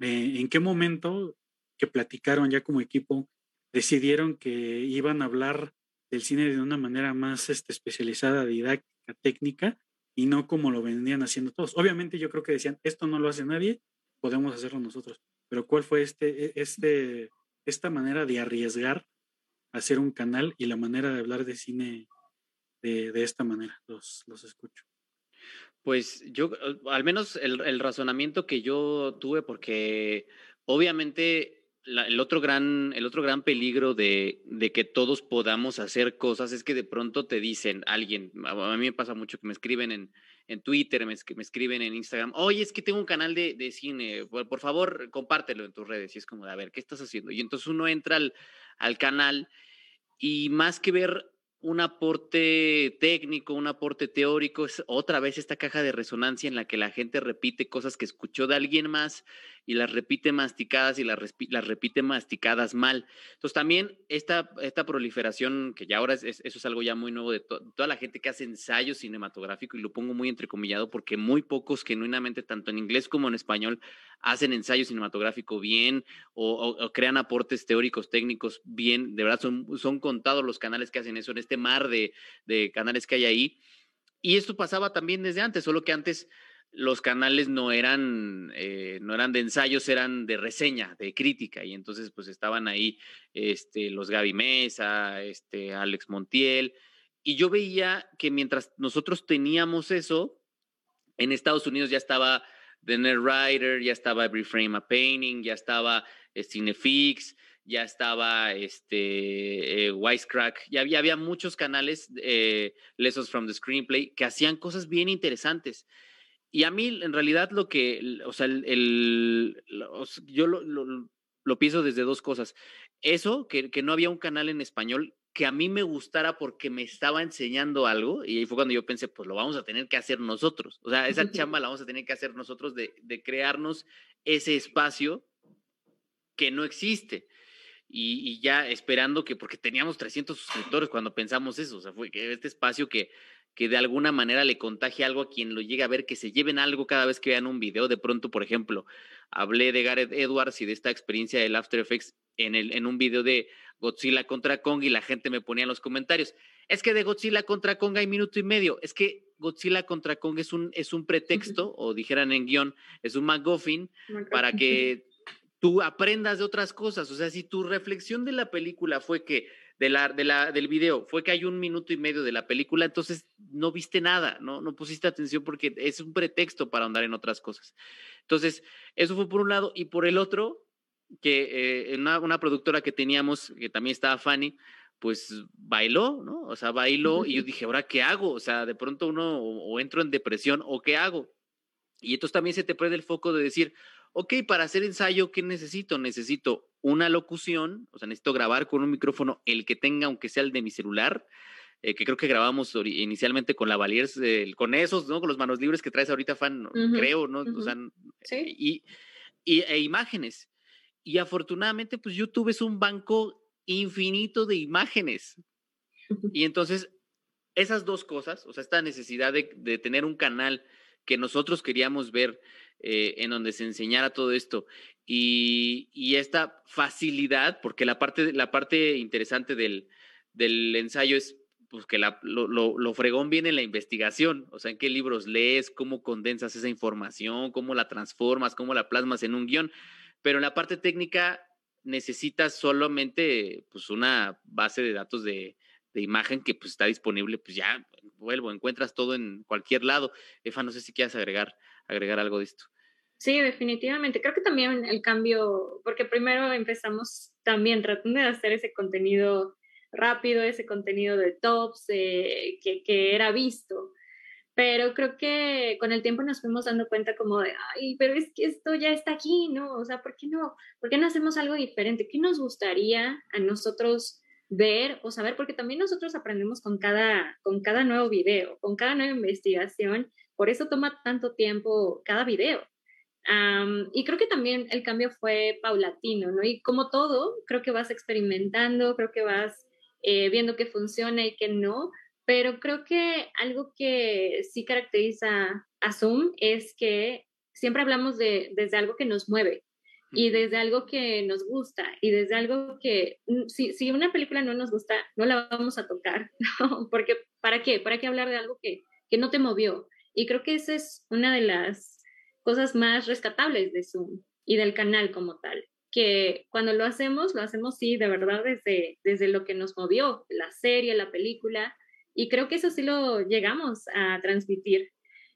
eh, en qué momento que platicaron ya como equipo, decidieron que iban a hablar del cine de una manera más este, especializada, didáctica, técnica, y no como lo vendían haciendo todos. Obviamente yo creo que decían, esto no lo hace nadie, podemos hacerlo nosotros. Pero ¿cuál fue este, e, este, esta manera de arriesgar hacer un canal y la manera de hablar de cine de, esta manera? Los, los escucho. Pues yo, al menos el razonamiento que yo tuve, porque obviamente el, otro gran, el otro gran peligro de, de, que todos podamos hacer cosas es que de pronto te dicen alguien, a, mí me pasa mucho que me escriben en, en Twitter, me, escriben en Instagram, oye, es que tengo un canal de, de cine, por, favor, compártelo en tus redes. Y es como, a ver, ¿qué estás haciendo? Y entonces uno entra al, al canal y más que ver un aporte técnico, un aporte teórico, es otra vez esta caja de resonancia en la que la gente repite cosas que escuchó de alguien más y las repite masticadas y las, las repite masticadas mal. Entonces también esta, esta proliferación, que ya ahora es, eso es algo ya muy nuevo de toda la gente que hace ensayo cinematográfico, y lo pongo muy entrecomillado porque muy pocos genuinamente, tanto en inglés como en español, hacen ensayo cinematográfico bien o, crean aportes teóricos, técnicos bien. De verdad, son, son contados los canales que hacen eso en este mar de, de canales que hay ahí. Y esto pasaba también desde antes, solo que antes los canales no eran, eh, no eran de ensayos, eran de reseña, de crítica, y entonces pues estaban ahí este, los Gaby Mesa, este, Alex Montiel, y yo veía que mientras nosotros teníamos eso, en Estados Unidos ya estaba The Net Writer, ya estaba Every Frame a Painting, ya estaba eh, Cinefix, ya estaba este eh, Wisecrack, ya había, muchos canales, Lessons from the Screenplay, que hacían cosas bien interesantes. Y a mí, en realidad, lo que, o sea, el, yo lo, lo, pienso desde dos cosas. Eso, que, no había un canal en español que a mí me gustara porque me estaba enseñando algo, y ahí fue cuando yo pensé, pues lo vamos a tener que hacer nosotros. O sea, esa chamba la vamos a tener que hacer nosotros de, crearnos ese espacio que no existe. Y, y, ya esperando que, porque teníamos 300 suscriptores cuando pensamos eso, o sea, fue este espacio que que de alguna manera le contagie algo a quien lo llegue a ver, que se lleven algo cada vez que vean un video. De pronto, por ejemplo, hablé de Gareth Edwards y de esta experiencia del After Effects en, el, en un video de Godzilla contra Kong y la gente me ponía en los comentarios, es que de Godzilla contra Kong hay minuto y medio, es que Godzilla contra Kong es un, es un pretexto, o dijeran en guion, es un MacGuffin, para que tú aprendas de otras cosas. O sea, si tu reflexión de la película fue que de la, de la, del video fue que hay un minuto y medio de la película, entonces no viste nada, ¿no? No pusiste atención porque es un pretexto para andar en otras cosas. Entonces, eso fue por un lado. Y por el otro, que eh, una, una, productora que teníamos, que también estaba Fanny, pues bailó, ¿no? O sea, bailó y yo dije, ¿ahora qué hago? O sea, de pronto uno o, entro en depresión o qué hago. Y entonces también se te prende el foco de decir, ok, para hacer ensayo, ¿qué necesito? Necesito una locución, o sea, necesito grabar con un micrófono, el que tenga, aunque sea el de mi celular, eh, que creo que grabamos inicialmente con la Valiers, con esos, ¿no? Con los manos libres que traes ahorita, fan, creo, ¿no? O sea, y, y, e imágenes. Y afortunadamente, pues YouTube es un banco infinito de imágenes. Y entonces, esas dos cosas, o sea, esta necesidad de, de tener un canal que nosotros queríamos ver, eh, en donde se enseñara todo esto. Y, esta facilidad, porque la parte, la parte interesante del, ensayo es pues, que la, lo, lo, fregón viene en la investigación, o sea, en qué libros lees, cómo condensas esa información, cómo la transformas, cómo la plasmas en un guion. Pero en la parte técnica necesitas solamente pues, una base de datos de, de imagen que pues, está disponible, pues ya, vuelvo, encuentras todo en cualquier lado. Efa, no sé si quieres agregar agregar algo de esto. Sí, definitivamente. Creo que también el cambio, porque primero empezamos también tratando de hacer ese contenido rápido, ese contenido de tops eh, que, que, era visto. Pero creo que con el tiempo nos fuimos dando cuenta como de, ay, pero es que esto ya está aquí, ¿no? O sea, ¿por qué no, ¿por qué no hacemos algo diferente? ¿Qué nos gustaría a nosotros ver o saber? Porque también nosotros aprendemos con cada, con cada nuevo video, con cada nueva investigación por eso toma tanto tiempo cada video. y creo que también el cambio fue paulatino, ¿no? Y como todo, creo que vas experimentando, creo que vas eh, viendo qué funciona y qué no, pero creo que algo que sí caracteriza a Zoom es que siempre hablamos de, desde algo que nos mueve. y desde algo que nos gusta y desde algo que mm, si, si una película no nos gusta, no la vamos a tocar, ¿no? Porque ¿para qué? ¿Para qué hablar de algo que, que no te movió? Y creo que esa es una de las cosas más rescatables de Zoom y del canal como tal, que cuando lo hacemos, lo hacemos sí, de verdad, desde, desde lo que nos movió, la serie, la película, y creo que eso sí lo llegamos a transmitir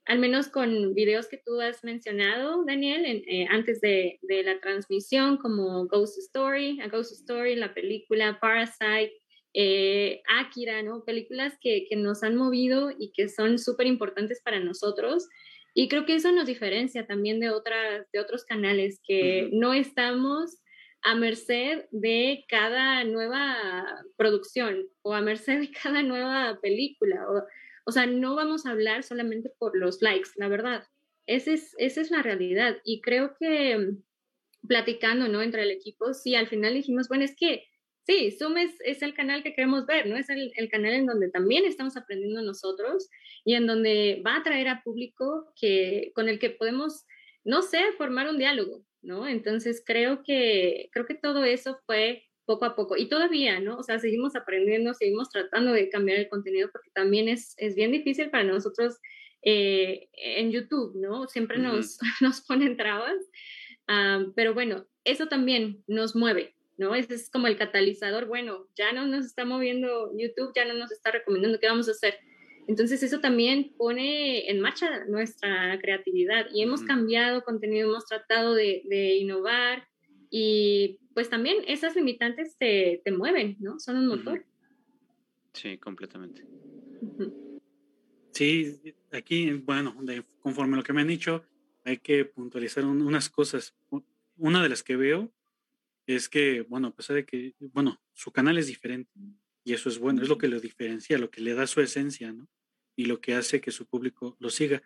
al menos con videos que tú has mencionado, Daniel, eh, antes de, la transmisión, como Ghost Story, A Ghost Story, la película Parasite, eh, Akira, ¿no? Películas que, nos han movido y que son súper importantes para nosotros. Y creo que eso nos diferencia también de, otras, de otros canales, que no estamos a merced de cada nueva producción o a merced de cada nueva película. O, o sea, no vamos a hablar solamente por los likes, la verdad. Esa es, esa es la realidad. Y creo que mm, platicando, ¿no? Entre el equipo, sí, al final dijimos, bueno, es que sí, Zoom es, el canal que queremos ver, ¿no? Es el, canal en donde también estamos aprendiendo nosotros y en donde va a traer a público que, con el que podemos, no sé, formar un diálogo, ¿no? Entonces creo que, creo que todo eso fue poco a poco. Y todavía, ¿no? O sea, seguimos aprendiendo, seguimos tratando de cambiar el contenido porque también es, es bien difícil para nosotros eh, en YouTube, ¿no? Siempre nos, nos ponen trabas. Ah, pero bueno, eso también nos mueve, ¿no? Ese es como el catalizador. Bueno, ya no nos está moviendo YouTube, ya no nos está recomendando qué vamos a hacer. Entonces eso también pone en marcha nuestra creatividad y hemos cambiado contenido, hemos tratado de, de innovar y pues también esas limitantes te, te mueven, ¿no? Son un motor. Sí, completamente. Sí, aquí, bueno, conforme a lo que me han dicho, hay que puntualizar unas cosas. Una de las que veo es que, bueno, a pesar de que, bueno, su canal es diferente y eso es bueno, es lo que lo diferencia, lo que le da su esencia, ¿no? Y lo que hace que su público lo siga.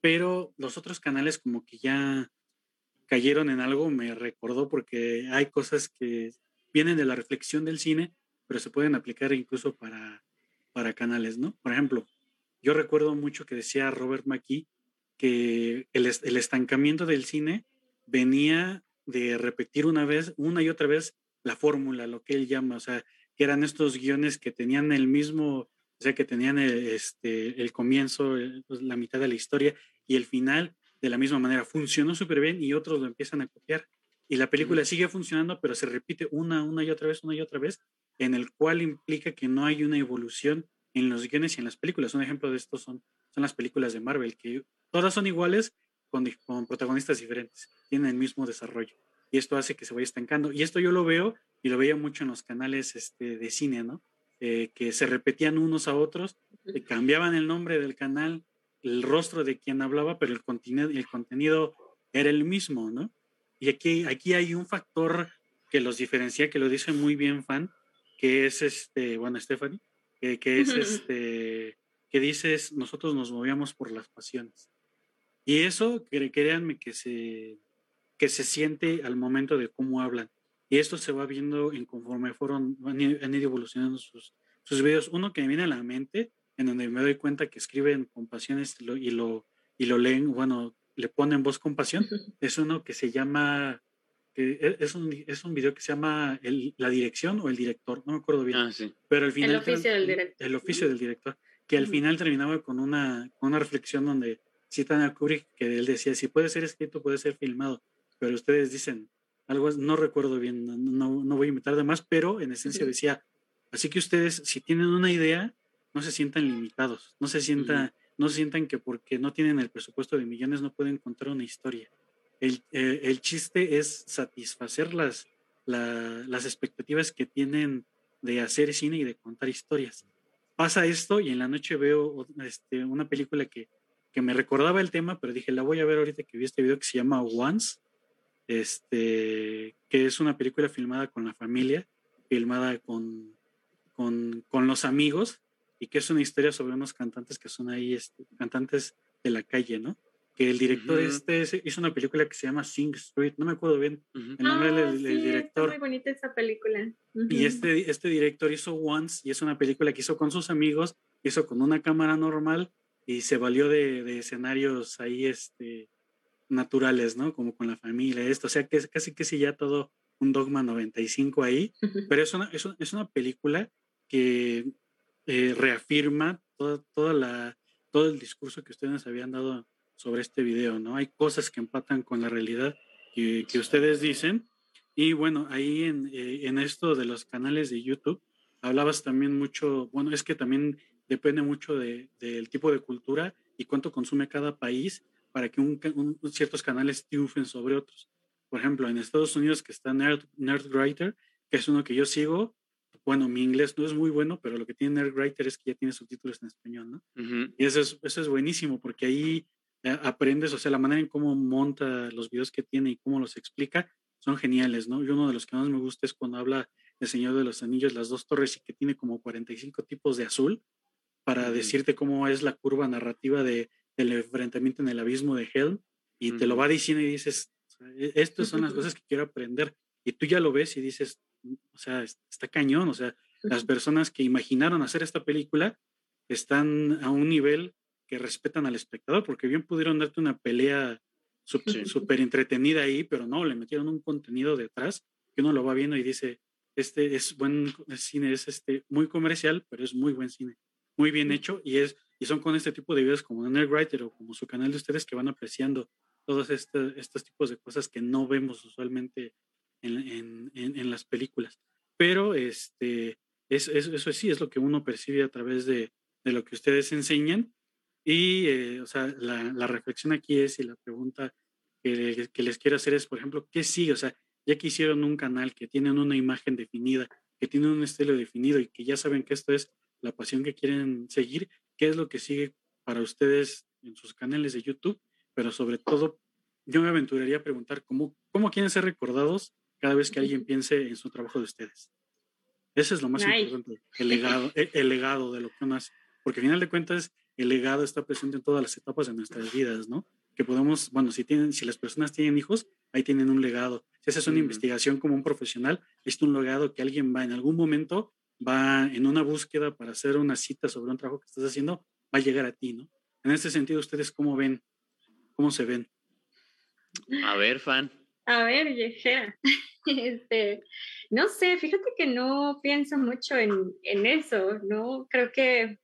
Pero los otros canales como que ya cayeron en algo me recordó porque hay cosas que vienen de la reflexión del cine, pero se pueden aplicar incluso para, para canales, ¿no? Por ejemplo, yo recuerdo mucho que decía Robert McKee que el, el estancamiento del cine venía de repetir una vez, una y otra vez la fórmula, lo que él llama, o sea, que eran estos guiones que tenían el mismo, o sea, que tenían el, este, el comienzo, pues, la mitad de la historia y el final, de la misma manera. Funcionó súper bien y otros lo empiezan a copiar. Y la película sigue funcionando, pero se repite una, una y otra vez, una y otra vez, en el cual implica que no hay una evolución en los guiones y en las películas. Un ejemplo de esto son, son las películas de Marvel, que todas son iguales con, con protagonistas diferentes, tienen el mismo desarrollo. Y esto hace que se vaya estancando. Y esto yo lo veo y lo veía mucho en los canales este, de cine, ¿no? Eh, que se repetían unos a otros, cambiaban el nombre del canal, el rostro de quien hablaba, pero el contenido, el contenido era el mismo, ¿no? Y aquí, aquí hay un factor que los diferencia, que lo dice muy bien Fan, que es este, bueno, Stephanie, que, es este, que dices, nosotros nos movíamos por las pasiones. Y eso, créanme que se, que se siente al momento de cómo hablan. Y esto se va viendo en conforme fueron, han ido evolucionando sus, sus videos. Uno que me viene a la mente en donde me doy cuenta que escriben con pasión y lo, y lo leen, bueno, le ponen voz con pasión, es uno que se llama, que e, es un, es un video que se llama La dirección o el director, no me acuerdo bien, ah, sí. pero al final... El oficio del director. El oficio del director, que al final terminaba con una, con una reflexión donde citan a Kubrick, que él decía, si puede ser escrito, puede ser filmado, pero ustedes dicen, algo, no recuerdo bien, no, no, voy a invitar de más, pero en esencia decía, así que ustedes, si tienen una idea, no se sientan limitados, no se sientan, no se sientan que porque no tienen el presupuesto de millones no pueden contar una historia. El, eh, el chiste es satisfacer las, las expectativas que tienen de hacer cine y de contar historias. Pasa esto y en la noche veo este, una película que, que me recordaba el tema, pero dije, la voy a ver ahorita que vi este video que se llama Once, este, que es una película filmada con la familia, filmada con, con, con los amigos, y que es una historia sobre unos cantantes que son ahí, este, cantantes de la calle, ¿no? Que el director este hizo una película que se llama Sing Street, no me acuerdo bien el nombre del, ah, sí, director. muy bonita esa película. Y este, este director hizo Once y es una película que hizo con sus amigos, hizo con una cámara normal y se valió de, de escenarios ahí, este, naturales, ¿no? Como con la familia, esto, o sea, que es casi que sí ya todo un dogma 95 ahí, pero es una, es, una película que eh, reafirma toda, toda la, todo el discurso que ustedes habían dado sobre este video, ¿no? Hay cosas que empatan con la realidad que, que ustedes dicen. Y bueno, ahí en, eh, en, esto de los canales de YouTube, hablabas también mucho, bueno, es que también depende mucho de, del tipo de cultura y cuánto consume cada país para que un, ciertos canales triunfen sobre otros. Por ejemplo, en Estados Unidos que está Nerd, Nerdwriter, que es uno que yo sigo, bueno, mi inglés no es muy bueno, pero lo que tiene Nerdwriter es que ya tiene subtítulos en español, ¿no? Y eso es, eso es buenísimo porque ahí eh, aprendes, o sea, la manera en cómo monta los videos que tiene y cómo los explica son geniales, ¿no? Y uno de los que más me gusta es cuando habla El Señor de los Anillos, las dos torres y que tiene como 45 tipos de azul para decirte cómo es la curva narrativa de, del enfrentamiento en el abismo de Helm y te lo va diciendo y dices, e, estas son las cosas que quiero aprender. Y tú ya lo ves y dices, mm, o sea, está cañón, o sea, las personas que imaginaron hacer esta película están a un nivel que respetan al espectador, porque bien pudieron darte una pelea súper entretenida ahí, pero no, le metieron un contenido detrás que uno lo va viendo y dice, este es buen cine, es este muy comercial, pero es muy buen cine, muy bien hecho y es y son con este tipo de videos como Nerdwriter o como su canal de ustedes que van apreciando todos este, estos tipos de cosas que no vemos usualmente en, en, en las películas. Pero este, es, eso sí es lo que uno percibe a través de, de lo que ustedes enseñan. Y, eh, o sea, la, la, reflexión aquí es, y la pregunta que, que, les quiero hacer es, por ejemplo, ¿qué sigue? O sea, ya que hicieron un canal, que tienen una imagen definida, que tienen un estilo definido y que ya saben que esto es la pasión que quieren seguir, qué es lo que sigue para ustedes en sus canales de YouTube, pero sobre todo yo me aventuraría a preguntar cómo, cómo quieren ser recordados cada vez que alguien piense en su trabajo de ustedes. Ese es lo más importante, el legado, el, legado de lo que uno hace. Porque al final de cuentas, el legado está presente en todas las etapas de nuestras vidas, ¿no? Que podemos, bueno, si, tienen, si las personas tienen hijos, ahí tienen un legado. Si haces una investigación como un profesional, es un legado que alguien va en algún momento va en una búsqueda para hacer una cita sobre un trabajo que estás haciendo, va a llegar a ti, ¿no? En este sentido, ¿ustedes cómo ven? ¿Cómo se ven? A ver, fan. A ver, Yejea. Este, no sé, fíjate que no pienso mucho en, en, eso, ¿no? Creo que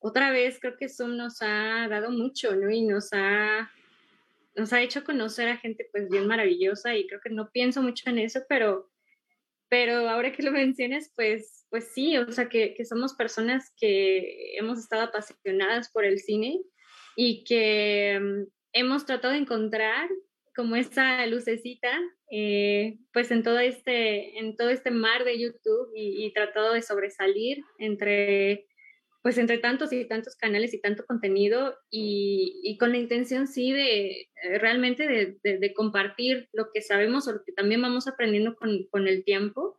otra vez, creo que Zoom nos ha dado mucho, ¿no? Y nos ha, nos ha hecho conocer a gente pues bien maravillosa y creo que no pienso mucho en eso, pero pero ahora que lo mencionas, pues, pues sí, o sea, que, que, somos personas que hemos estado apasionadas por el cine y que um, hemos tratado de encontrar como esa lucecita, eh, pues en todo, este, en todo este mar de YouTube y, y tratado de sobresalir entre pues entre tantos y tantos canales y tanto contenido y, con la intención sí de eh, realmente de, de, compartir lo que sabemos o lo que también vamos aprendiendo con, con el tiempo.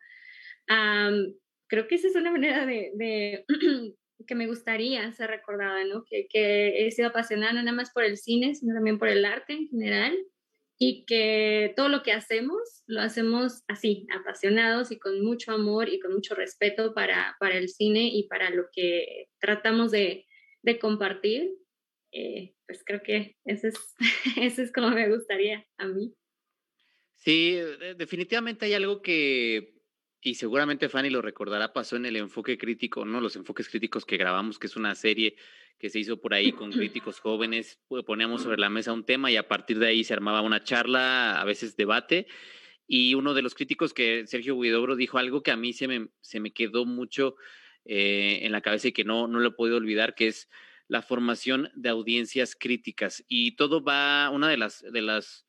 creo que esa es una manera de, que me gustaría ser recordada, ¿no? Que, que he sido apasionada no nada más por el cine, sino también por el arte en general y que todo lo que hacemos lo hacemos así, apasionados y con mucho amor y con mucho respeto para, para el cine y para lo que tratamos de, de compartir. Eh, pues creo que eso es, eso es como me gustaría a mí. Sí, definitivamente hay algo que, y seguramente Fanny lo recordará, pasó en el enfoque crítico, ¿no? Los enfoques críticos que grabamos, que es una serie que se hizo por ahí con críticos jóvenes, poníamos sobre la mesa un tema y a partir de ahí se armaba una charla, a veces debate. Y uno de los críticos que Sergio Guidobro dijo algo que a mí se me, se me quedó mucho eh, en la cabeza y que no, no lo he podido olvidar, que es la formación de audiencias críticas. Y todo va, una de las, de las,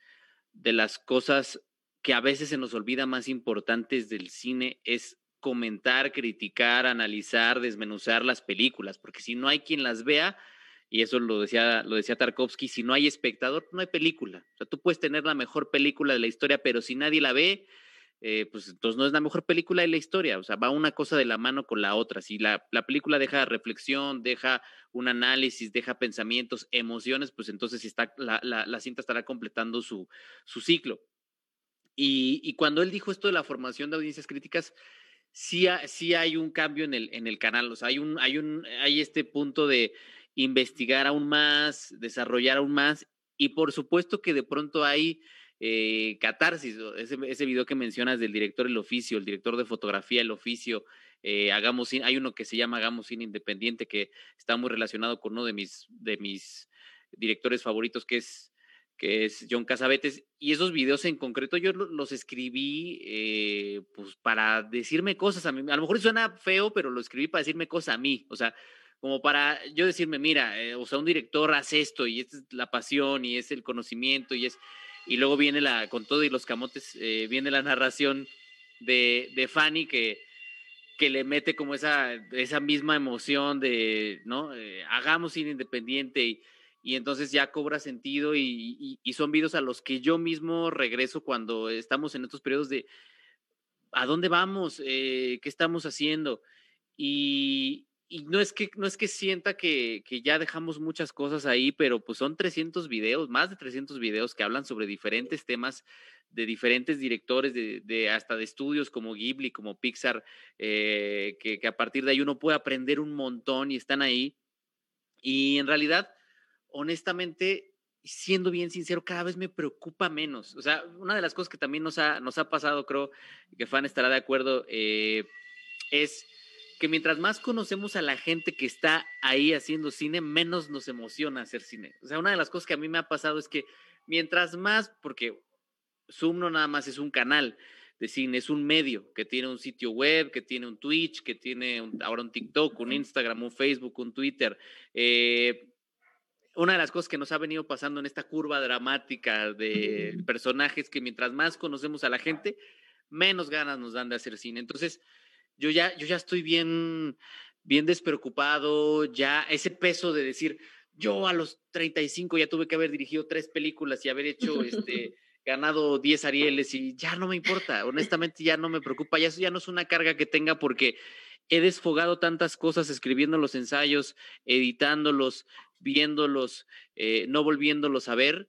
de las cosas que a veces se nos olvida más importantes del cine es comentar, criticar, analizar, desmenuzar las películas, porque si no hay quien las vea, y eso lo decía, lo decía Tarkovsky, si no hay espectador, no hay película. O sea, tú puedes tener la mejor película de la historia, pero si nadie la ve, eh, pues entonces no es la mejor película de la historia. O sea, va una cosa de la mano con la otra. Si la, la película deja reflexión, deja un análisis, deja pensamientos, emociones, pues entonces está, la, la, la cinta estará completando su, su ciclo. Y, cuando él dijo esto de la formación de audiencias críticas, sí, hay un cambio en el, canal, o sea, hay, un, hay, un, hay este punto de investigar aún más, desarrollar aún más Y por supuesto que de pronto hay eh, catarsis, ese, video que mencionas del director El Oficio, el director de fotografía El Oficio, eh, hagamos hay uno que se llama Hagamos Cine Independiente que está muy relacionado con uno de mis directores favoritos que es que es John Casabetes, y esos videos en concreto yo los escribí eh, pues para decirme cosas a mí, a lo mejor suena feo, pero lo escribí para decirme cosas a mí, o sea, como para yo decirme, mira, eh, o sea, un director hace esto y esta es la pasión y es el conocimiento y es, y luego viene la, con todo y los camotes, eh, viene la narración de, de Fanny que, que le mete como esa, esa misma emoción de, ¿no? hagamos cine independiente y y entonces ya cobra sentido y, son videos a los que yo mismo regreso cuando estamos en estos periodos de ¿a dónde vamos? Eh, ¿Qué estamos haciendo? Y, no, es que, no es que sienta que, ya dejamos muchas cosas ahí, pero pues son 300 videos, más de 300 videos que hablan sobre diferentes temas de diferentes directores, de, hasta de estudios como Ghibli, como Pixar, eh, que, que a partir de ahí uno puede aprender un montón y están ahí. Y en realidad honestamente, siendo bien sincero, cada vez me preocupa menos. O sea, una de las cosas que también nos ha, nos ha pasado, creo que Fan estará de acuerdo, eh, es que mientras más conocemos a la gente que está ahí haciendo cine, menos nos emociona hacer cine. O sea, una de las cosas que a mí me ha pasado es que mientras más, porque Zoom no nada más es un canal de cine, es un medio que tiene un sitio web, que tiene un Twitch, que tiene ahora un TikTok, un Instagram, un Facebook, un Twitter. Eh, una de las cosas que nos ha venido pasando en esta curva dramática de personajes que mientras más conocemos a la gente, menos ganas nos dan de hacer cine. Entonces, yo ya, yo ya estoy bien, bien despreocupado, ya ese peso de decir, yo a los 35 ya tuve que haber dirigido tres películas y haber hecho, este, ganado 10 Arieles y ya no me importa, honestamente ya no me preocupa, ya eso ya no es una carga que tenga porque he desfogado tantas cosas escribiendo los ensayos, editándolos, viéndolos, eh, no volviéndolos a ver,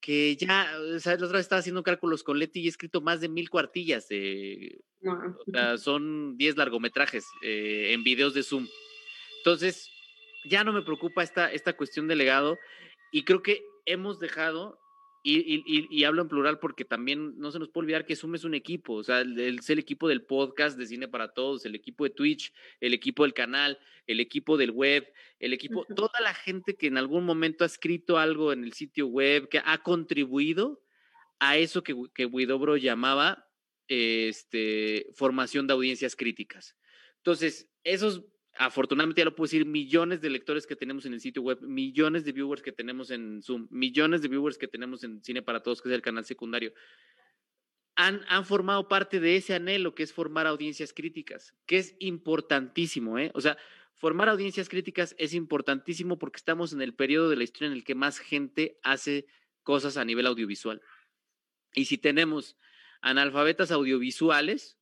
que ya, ¿sabes? La otra vez estaba haciendo cálculos con Leti y he escrito más de mil cuartillas. o sea, son 10 largometrajes eh, en videos de Zoom. Entonces, ya no me preocupa esta, esta cuestión de legado y creo que hemos dejado y, hablo en plural porque también no se nos puede olvidar que Zoom es un equipo, o sea, es el equipo del podcast de Cine para Todos, el equipo de Twitch, el equipo del canal, el equipo del web, el equipo, toda la gente que en algún momento ha escrito algo en el sitio web, que ha contribuido a eso que, que Widobro llamaba este, formación de audiencias críticas. Entonces, esos afortunadamente ya lo puedo decir, millones de lectores que tenemos en el sitio web, millones de viewers que tenemos en Zoom, millones de viewers que tenemos en Cine para Todos, que es el canal secundario, han, formado parte de ese anhelo que es formar audiencias críticas, que es importantísimo, ¿eh? O sea, formar audiencias críticas es importantísimo porque estamos en el periodo de la historia en el que más gente hace cosas a nivel audiovisual. Y si tenemos analfabetas audiovisuales,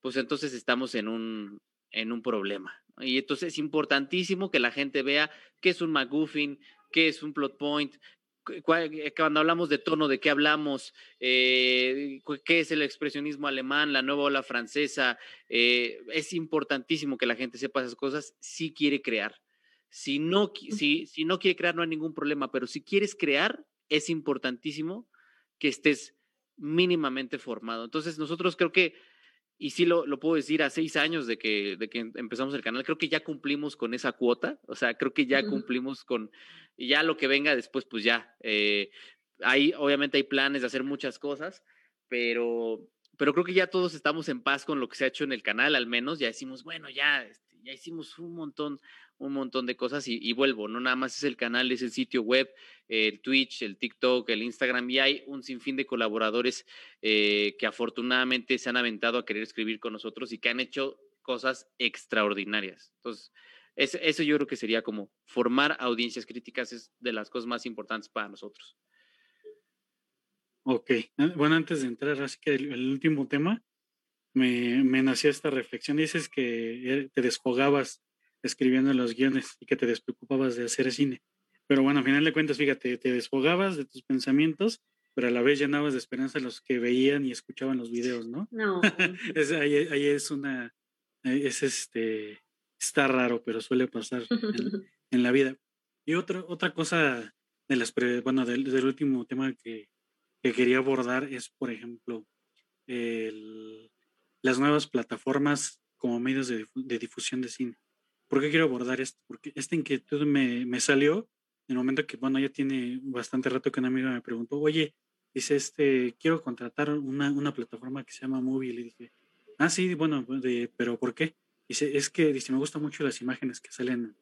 pues entonces estamos en un problema. Y entonces es importantísimo que la gente vea qué es un McGuffin, qué es un plot point, eh, cuando hablamos de tono, de qué hablamos, eh, qué es el expresionismo alemán, la nueva ola francesa. Eh, es importantísimo que la gente sepa esas cosas si quiere crear. Si no, si, si no quiere crear, no hay ningún problema, pero si quieres crear, es importantísimo que estés mínimamente formado. Entonces, nosotros creo que y sí lo, lo, puedo decir, a seis años de que, de que empezamos el canal, creo que ya cumplimos con esa cuota, o sea, creo que ya cumplimos con, ya lo que venga después, pues ya, eh, hay, obviamente hay planes de hacer muchas cosas, pero, pero creo que ya todos estamos en paz con lo que se ha hecho en el canal, al menos, ya decimos, bueno, ya, este, ya hicimos un montón, un montón de cosas y, vuelvo, no nada más es el canal, es el sitio web, el Twitch, el TikTok, el Instagram y hay un sinfín de colaboradores eh, que afortunadamente se han aventado a querer escribir con nosotros y que han hecho cosas extraordinarias. Entonces, eso yo creo que sería como formar audiencias críticas es de las cosas más importantes para nosotros. Ok, ah, bueno, antes de entrar, así que el, último tema, me, me nació esta reflexión. Dices que eh, te desfogabas escribiendo los guiones y que te despreocupabas de hacer cine. Pero bueno, al final de cuentas, fíjate, te desfogabas de tus pensamientos, pero a la vez llenabas de esperanza a los que veían y escuchaban los videos, ¿no? No. ahí, es una, es este, está raro, pero suele pasar en, la vida. Y otra otra cosa de las, bueno, del, último tema que, que, quería abordar es, por ejemplo, el, las nuevas plataformas como medios de, de, difusión de cine. ¿Por qué quiero abordar esto? Porque esta inquietud me, me salió en el momento que, bueno, ya tiene bastante rato que una amiga me preguntó, oye, dice, este, quiero contratar una, una plataforma que se llama Movie. Le dije, ah, sí, bueno, pero ¿por qué? Dice, es que, dice, me gustan mucho las imágenes que salen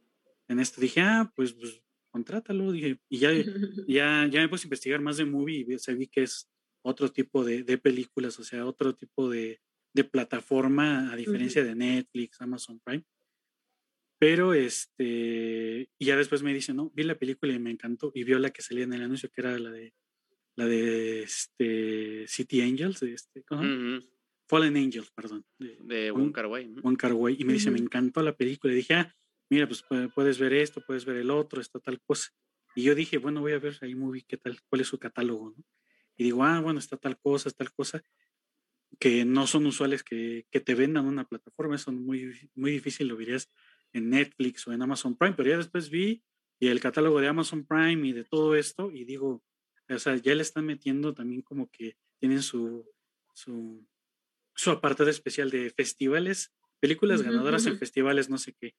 en esto. Dije, ah, pues, pues contrátalo. Dije, y ya, ya, ya me puse a investigar más de Movie y se vi que es otro tipo de, de películas, o sea, otro tipo de, de plataforma, a diferencia de Netflix, Amazon Prime. Pero este, y ya después me dice, no, vi la película y me encantó, y vio la que salía en el anuncio, que era la de la de este City Angels, de este, Fallen Angels, perdón. De, One Car Way. Y me dice, me encantó la película. Y dije, ah, mira, pues puedes ver esto, puedes ver el otro, esta tal cosa. Y yo dije, bueno, voy a ver ahí movie, qué tal, cuál es su catálogo, ¿no? Y digo, ah, bueno, está tal cosa, tal cosa, que no son usuales que, que te vendan una plataforma, eso muy, muy difícil lo verías en Netflix o en Amazon Prime, pero ya después vi y el catálogo de Amazon Prime y de todo esto y digo, o sea, ya le están metiendo también como que tienen su, su, su apartado especial de festivales, películas ganadoras en festivales, no sé qué,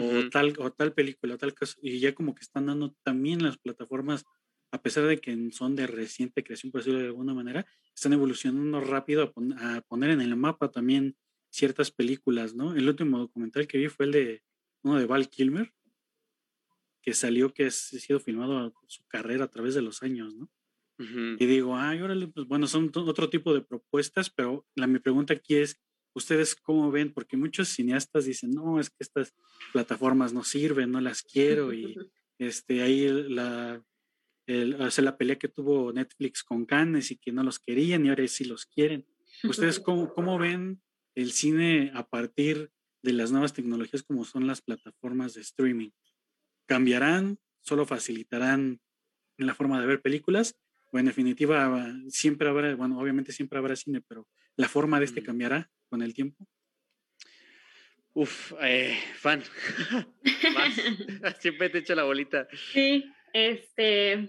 o, tal, o tal película, o tal cosa, y ya como que están dando también las plataformas, a pesar de que son de reciente creación, por decirlo de alguna manera, están evolucionando rápido a, a poner en el mapa también ciertas películas, ¿no? El último documental que vi fue el de uno de Val Kilmer, que salió que ha sido filmado su carrera a través de los años, ¿no? Y digo, ay, órale, pues bueno, son otro tipo de propuestas, pero la, mi pregunta aquí es, ¿ustedes cómo ven? Porque muchos cineastas dicen, no, es que estas plataformas no sirven, no las quiero, y este, ahí la, el, la pelea que tuvo Netflix con Cannes y que no los querían y ahora sí los quieren. ¿Ustedes cómo, cómo ven el cine a partir de las nuevas tecnologías como son las plataformas de streaming? ¿Cambiarán? ¿Solo facilitarán la forma de ver películas? o en definitiva siempre habrá, bueno, obviamente siempre habrá cine, pero la forma de este mm. cambiará con el tiempo. Uf, eh, fan. siempre te echo la bolita. Sí, este,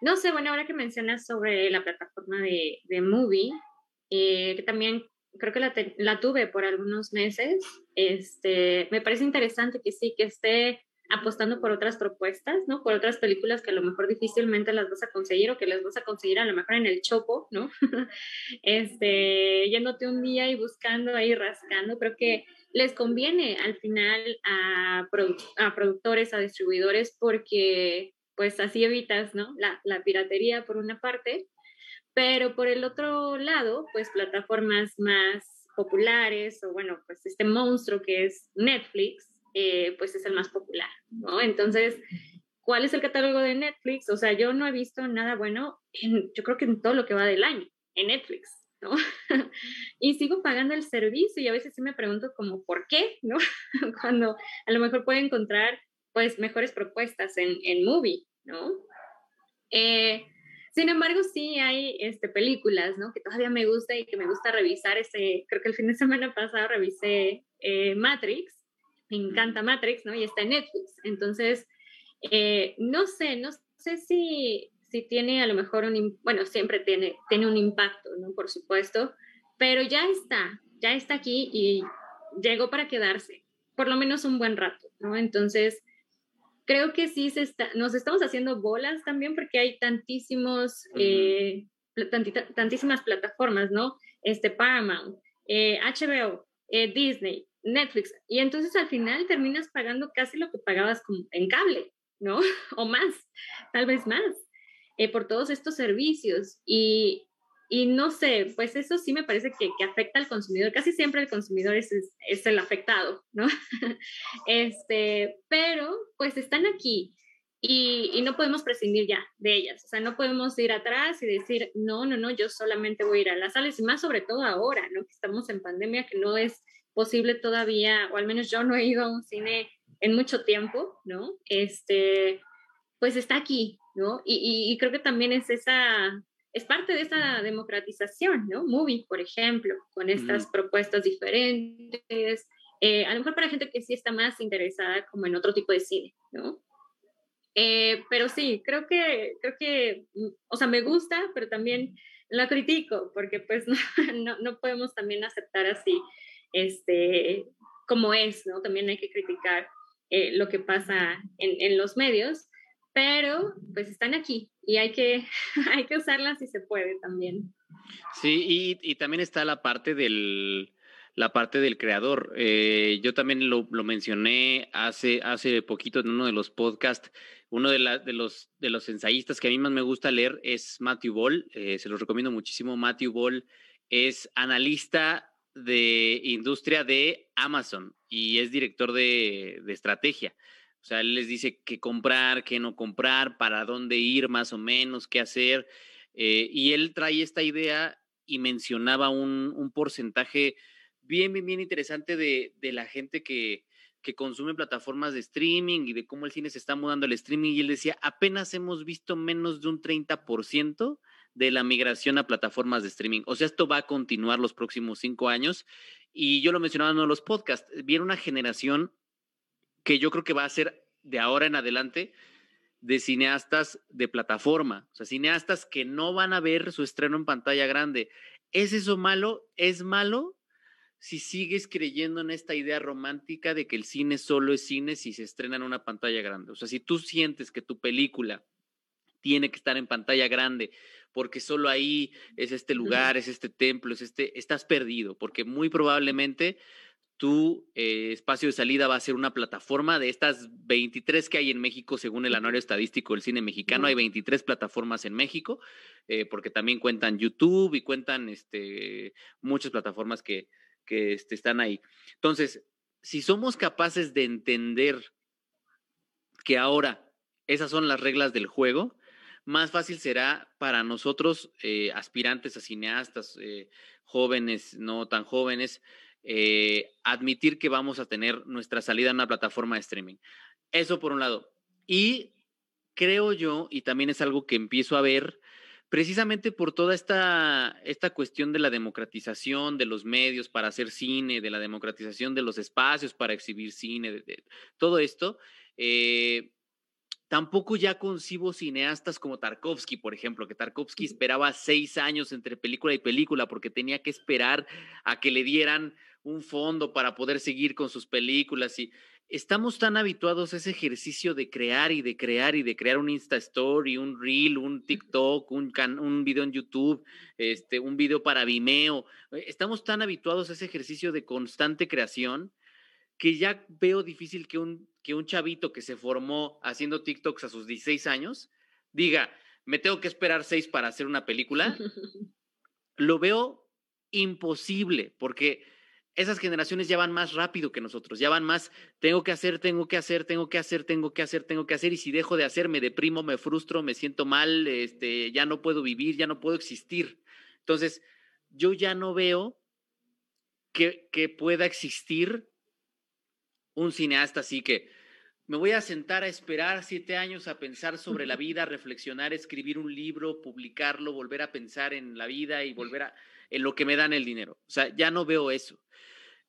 no sé, bueno, ahora que mencionas sobre la plataforma de, de Movie, eh, que también creo que la, la, tuve por algunos meses, este, me parece interesante que sí, que esté apostando por otras propuestas, ¿no? Por otras películas que a lo mejor difícilmente las vas a conseguir o que las vas a conseguir a lo mejor en el chopo, ¿no? este, yéndote un día y buscando ahí, rascando, creo que les conviene al final a, a productores, a distribuidores, porque pues así evitas, ¿no? La, la piratería por una parte, pero por el otro lado, pues plataformas más populares o bueno, pues este monstruo que es Netflix, eh, pues es el más popular, ¿no? Entonces, ¿cuál es el catálogo de Netflix? O sea, yo no he visto nada bueno, yo creo que en todo lo que va del año, en Netflix, ¿no? y sigo pagando el servicio y a veces sí me pregunto como, ¿por qué? ¿No? Cuando a lo mejor puedo encontrar, pues, mejores propuestas en, en Movie, ¿no? Eh, sin embargo, sí hay este, películas, ¿no? Que todavía me gusta y que me gusta revisar. Ese, creo que el fin de semana pasado revisé eh, Matrix me encanta Matrix, ¿no? Y está en Netflix. Entonces, eh, no sé, no sé si, si tiene a lo mejor un, bueno, siempre tiene, tiene un impacto, ¿no? Por supuesto, pero ya está, ya está aquí y llegó para quedarse, por lo menos un buen rato, ¿no? Entonces, creo que sí se está, nos estamos haciendo bolas también porque hay tantísimos, eh, tantísimas plataformas, ¿no? Este Paramount, HBO, eh, Disney, Netflix. Y entonces al final terminas pagando casi lo que pagabas en cable, ¿no? o más, tal vez más, eh, por todos estos servicios. Y, no sé, pues eso sí me parece que, afecta al consumidor. Casi siempre el consumidor es, es, el afectado, ¿no? este, pero pues están aquí. Y, y, no podemos prescindir ya de ellas. O sea, no podemos ir atrás y decir, no, no, no, yo solamente voy a ir a las salas, y más sobre todo ahora, ¿no? Que estamos en pandemia, que no es posible todavía, o al menos yo no he ido a un cine en mucho tiempo, ¿no? Este, pues está aquí, ¿no? Y, creo que también es esa, es parte de esa democratización, ¿no? Movie, por ejemplo, con estas propuestas diferentes, eh, a lo mejor para gente que sí está más interesada como en otro tipo de cine, ¿no? Eh, pero sí, creo que, creo que, mm, o sea, me gusta, pero también la critico, porque pues no, no, podemos también aceptar así, este, como es, ¿no? También hay que criticar eh, lo que pasa en, en, los medios, pero pues están aquí y hay que, hay que usarlas si se puede también. Sí, y, también está la parte del, la parte del creador. Eh, yo también lo, lo, mencioné hace, hace poquito en uno de los podcasts. Uno de, de, los, de los ensayistas que a mí más me gusta leer es Matthew Ball. Eh, se los recomiendo muchísimo. Matthew Ball es analista de industria de Amazon y es director de, de estrategia. O sea, él les dice qué comprar, qué no comprar, para dónde ir más o menos, qué hacer. Eh, y él trae esta idea y mencionaba un, un porcentaje bien, bien, bien interesante de, de la gente que, que consume plataformas de streaming y de cómo el cine se está mudando al streaming. Y él decía, apenas hemos visto menos de un 30% de la migración a plataformas de streaming. O sea, esto va a continuar los próximos cinco años. Y yo lo mencionaba en los podcasts, viene una generación que yo creo que va a ser de ahora en adelante de cineastas de plataforma, o sea, cineastas que no van a ver su estreno en pantalla grande. ¿Es eso malo? ¿Es malo? si sigues creyendo en esta idea romántica de que el cine solo es cine si se estrena en una pantalla grande. O sea, si tú sientes que tu película tiene que estar en pantalla grande porque solo ahí es este lugar, es este templo, es este, estás perdido, porque muy probablemente tu eh, espacio de salida va a ser una plataforma de estas 23 que hay en México, según el anuario estadístico del cine mexicano, hay 23 plataformas en México, eh, porque también cuentan YouTube y cuentan este, muchas plataformas que, que este, están ahí. Entonces, si somos capaces de entender que ahora esas son las reglas del juego, más fácil será para nosotros, eh, aspirantes a cineastas, jóvenes, no tan jóvenes, eh, admitir que vamos a tener nuestra salida en una plataforma de streaming. Eso por un lado. Y creo yo, y también es algo que empiezo a ver, precisamente por toda esta, esta cuestión de la democratización de los medios para hacer cine, de la democratización de los espacios para exhibir cine, de, todo esto, eh, tampoco ya concibo cineastas como Tarkovsky, por ejemplo, que Tarkovsky esperaba seis años entre película y película porque tenía que esperar a que le dieran un fondo para poder seguir con sus películas y estamos tan habituados a ese ejercicio de crear y de crear y de crear un Insta Story, un Reel, un TikTok, un, un video en YouTube, este, un video para Vimeo. Eh, estamos tan habituados a ese ejercicio de constante creación que ya veo difícil que un, que un chavito que se formó haciendo TikToks a sus 16 años diga, me tengo que esperar seis para hacer una película. Lo veo imposible porque esas generaciones ya van más rápido que nosotros, ya van más, tengo que hacer, tengo que hacer, tengo que hacer, tengo que hacer, tengo que hacer, y si dejo de hacer, me deprimo, me frustro, me siento mal, este, ya no puedo vivir, ya no puedo existir. Entonces, yo ya no veo que, que pueda existir un cineasta así que me voy a sentar a esperar siete años a pensar sobre la vida, reflexionar, escribir un libro, publicarlo, volver a pensar en la vida y volver a en lo que me dan el dinero. O sea, ya no veo eso.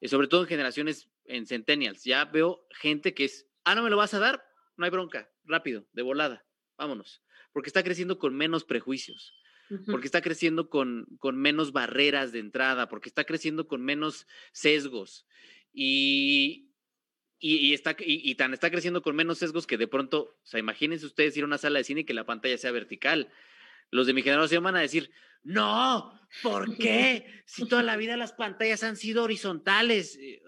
Eh, sobre todo en generaciones, en centennials, ya veo gente que es, ah, no me lo vas a dar, no hay bronca, rápido, de volada, vámonos, porque está creciendo con menos prejuicios, porque está creciendo con, con menos barreras de entrada, porque está creciendo con menos sesgos. Y, y, está, y, tan está creciendo con menos sesgos que de pronto, o sea, imagínense ustedes ir a una sala de cine y que la pantalla sea vertical. Los de mi generación van a decir, no, ¿por qué? Si toda la vida las pantallas han sido horizontales, eh,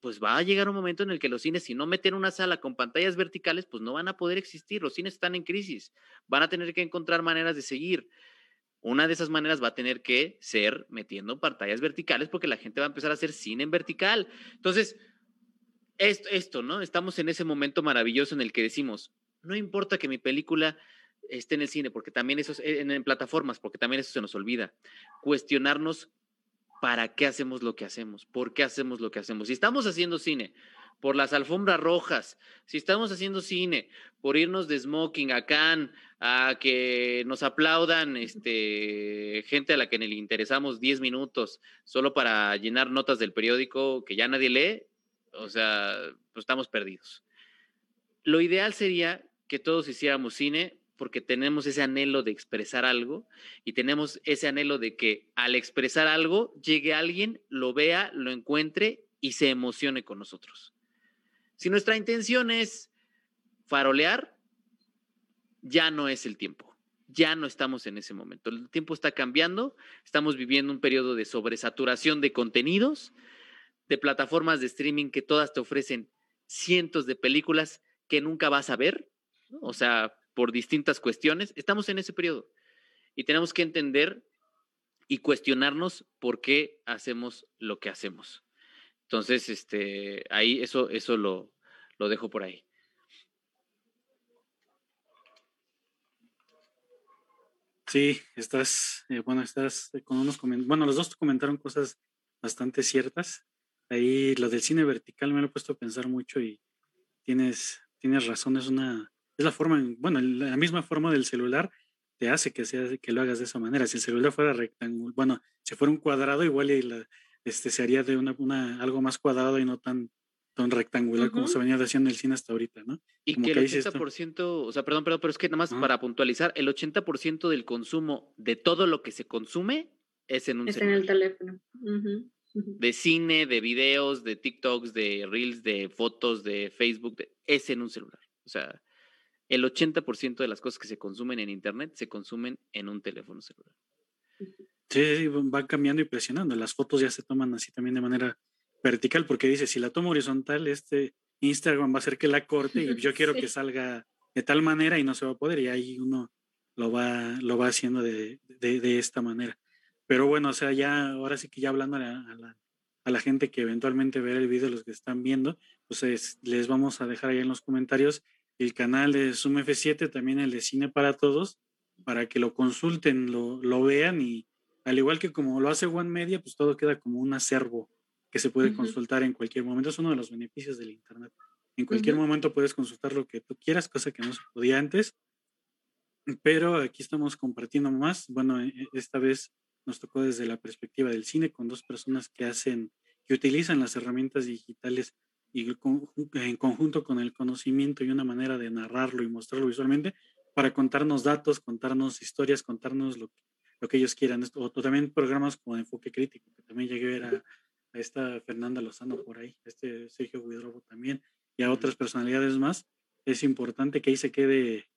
pues va a llegar un momento en el que los cines, si no meten una sala con pantallas verticales, pues no van a poder existir. Los cines están en crisis. Van a tener que encontrar maneras de seguir. Una de esas maneras va a tener que ser metiendo pantallas verticales porque la gente va a empezar a hacer cine en vertical. Entonces, esto, esto, ¿no? Estamos en ese momento maravilloso en el que decimos, no importa que mi película esté en el cine, porque también eso es eh, en, plataformas, porque también eso se nos olvida. Cuestionarnos para qué hacemos lo que hacemos, por qué hacemos lo que hacemos. Si estamos haciendo cine por las alfombras rojas, si estamos haciendo cine por irnos de smoking a Cannes, a que nos aplaudan este, gente a la que le interesamos 10 minutos solo para llenar notas del periódico que ya nadie lee, o sea, pues estamos perdidos. Lo ideal sería que todos hiciéramos cine porque tenemos ese anhelo de expresar algo y tenemos ese anhelo de que al expresar algo llegue alguien, lo vea, lo encuentre y se emocione con nosotros. Si nuestra intención es farolear, ya no es el tiempo, ya no estamos en ese momento. El tiempo está cambiando, estamos viviendo un periodo de sobresaturación de contenidos, de plataformas de streaming que todas te ofrecen cientos de películas que nunca vas a ver, o sea, por distintas cuestiones. Estamos en ese periodo y tenemos que entender y cuestionarnos por qué hacemos lo que hacemos. Entonces, este, ahí eso, eso lo, lo dejo por ahí. Sí, estás, eh, bueno, estás con unos bueno, los dos comentaron cosas bastante ciertas. Ahí lo del cine vertical me lo he puesto a pensar mucho y tienes, tienes razón, es una, es la forma, bueno, la misma forma del celular te hace que, sea, que lo hagas de esa manera. Si el celular fuera rectangular, bueno, si fuera un cuadrado, igual y este, se haría de una, una, algo más cuadrado y no tan, tan rectangular como se venía haciendo el cine hasta ahorita, ¿no? Y que, el 80%, o sea, perdón, perdón, pero es que nada más para puntualizar, el 80% del consumo de todo lo que se consume es en un es en el teléfono. De cine, de videos, de TikToks, de Reels, de fotos, de Facebook, es en un celular. O sea, el 80% de las cosas que se consumen en Internet se consumen en un teléfono celular. Sí, va cambiando y presionando. Las fotos ya se toman así también de manera vertical, porque dice, si la tomo horizontal, este Instagram va a hacer que la corte y yo quiero que salga de tal manera y no se va a poder, y ahí uno lo va, lo va haciendo de, esta manera. Pero bueno, o sea, ya ahora sí que ya hablando a la, a la, gente que eventualmente verá el video, los que están viendo, pues les vamos a dejar ahí en los comentarios el canal de Zoom F7, también el de Cine para Todos, para que lo consulten, lo, lo vean y al igual que como lo hace One Media, pues todo queda como un acervo que se puede consultar en cualquier momento. Es uno de los beneficios del Internet. En cualquier momento puedes consultar lo que tú quieras, cosa que no se podía antes. Pero aquí estamos compartiendo más. Bueno, e, e, esta vez nos tocó desde la perspectiva del cine con dos personas que hacen, que utilizan las herramientas digitales y en conjunto con el conocimiento y una manera de narrarlo y mostrarlo visualmente para contarnos datos, contarnos historias, contarnos lo, lo que ellos quieran. O, también programas como Enfoque Crítico, que también llegué a ver a, esta Fernanda Lozano por ahí, este Sergio Guidrobo también, y a otras personalidades más. Es importante que ahí se quede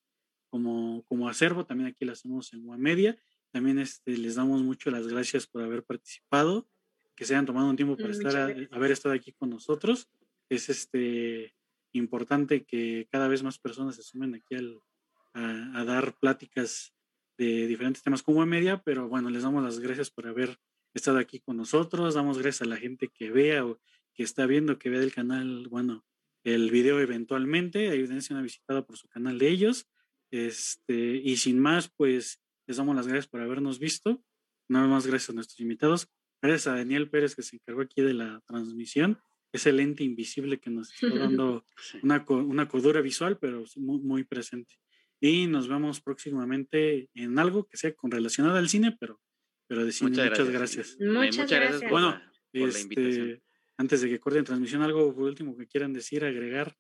como, como acervo. También aquí lo hacemos en Media. También este, les damos mucho las gracias por haber participado, que se hayan tomado un tiempo para estar haber estado aquí con nosotros es este, importante que cada vez más personas se sumen aquí a, dar pláticas de diferentes temas como en media, pero bueno, les damos las gracias por haber estado aquí con nosotros, damos gracias a la gente que vea o que está viendo, que vea el canal, bueno, el video eventualmente, evidencia una visitada por su canal de ellos, este, y sin más, pues les damos las gracias por habernos visto, nada más gracias a nuestros invitados, gracias a Daniel Pérez que se encargó aquí de la transmisión, ese lente invisible que nos está dando una, una cordura visual, pero muy, muy, presente. Y nos vemos próximamente en algo que sea con relacionado al cine, pero, pero de cine. Muchas, gracias. Muchas, gracias. Bueno, este, antes de que corten transmisión, algo por último que quieran decir, agregar.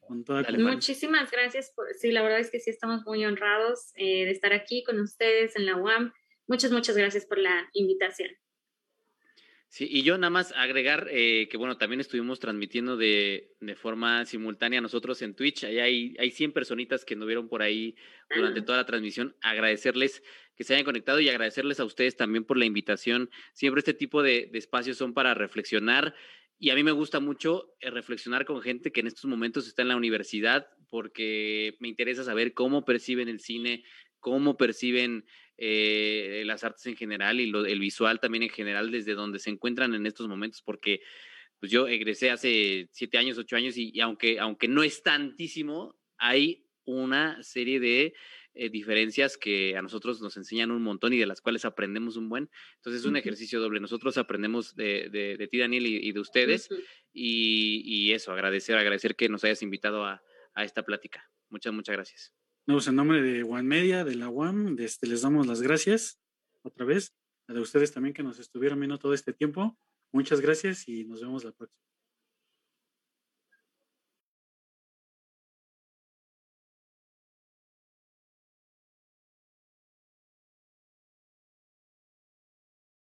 Con toda Muchísimas gracias. Por, sí, la verdad es que sí estamos muy honrados eh, de estar aquí con ustedes en la UAM. Muchas, muchas gracias por la invitación. Sí, y yo nada más agregar eh, que, bueno, también estuvimos transmitiendo de, de, forma simultánea nosotros en Twitch. Ahí hay, hay 100 personitas que nos vieron por ahí durante toda la transmisión. Agradecerles que se hayan conectado y agradecerles a ustedes también por la invitación. Siempre este tipo de, de espacios son para reflexionar. Y a mí me gusta mucho eh, reflexionar con gente que en estos momentos está en la universidad, porque me interesa saber cómo perciben el cine, cómo perciben eh, las artes en general y lo, el visual también en general desde donde se encuentran en estos momentos, porque pues yo egresé hace siete años, ocho años y, aunque, aunque no es tantísimo, hay una serie de eh, diferencias que a nosotros nos enseñan un montón y de las cuales aprendemos un buen. Entonces es un ejercicio doble. Nosotros aprendemos de, de, ti, Daniel, y, de ustedes. y, y, eso, agradecer, agradecer que nos hayas invitado a, a esta plática. Muchas, muchas gracias. Pues, en nombre de Media, de la UAM, este, les damos las gracias otra vez. A de ustedes también que nos estuvieron viendo todo este tiempo. Muchas gracias y nos vemos la próxima.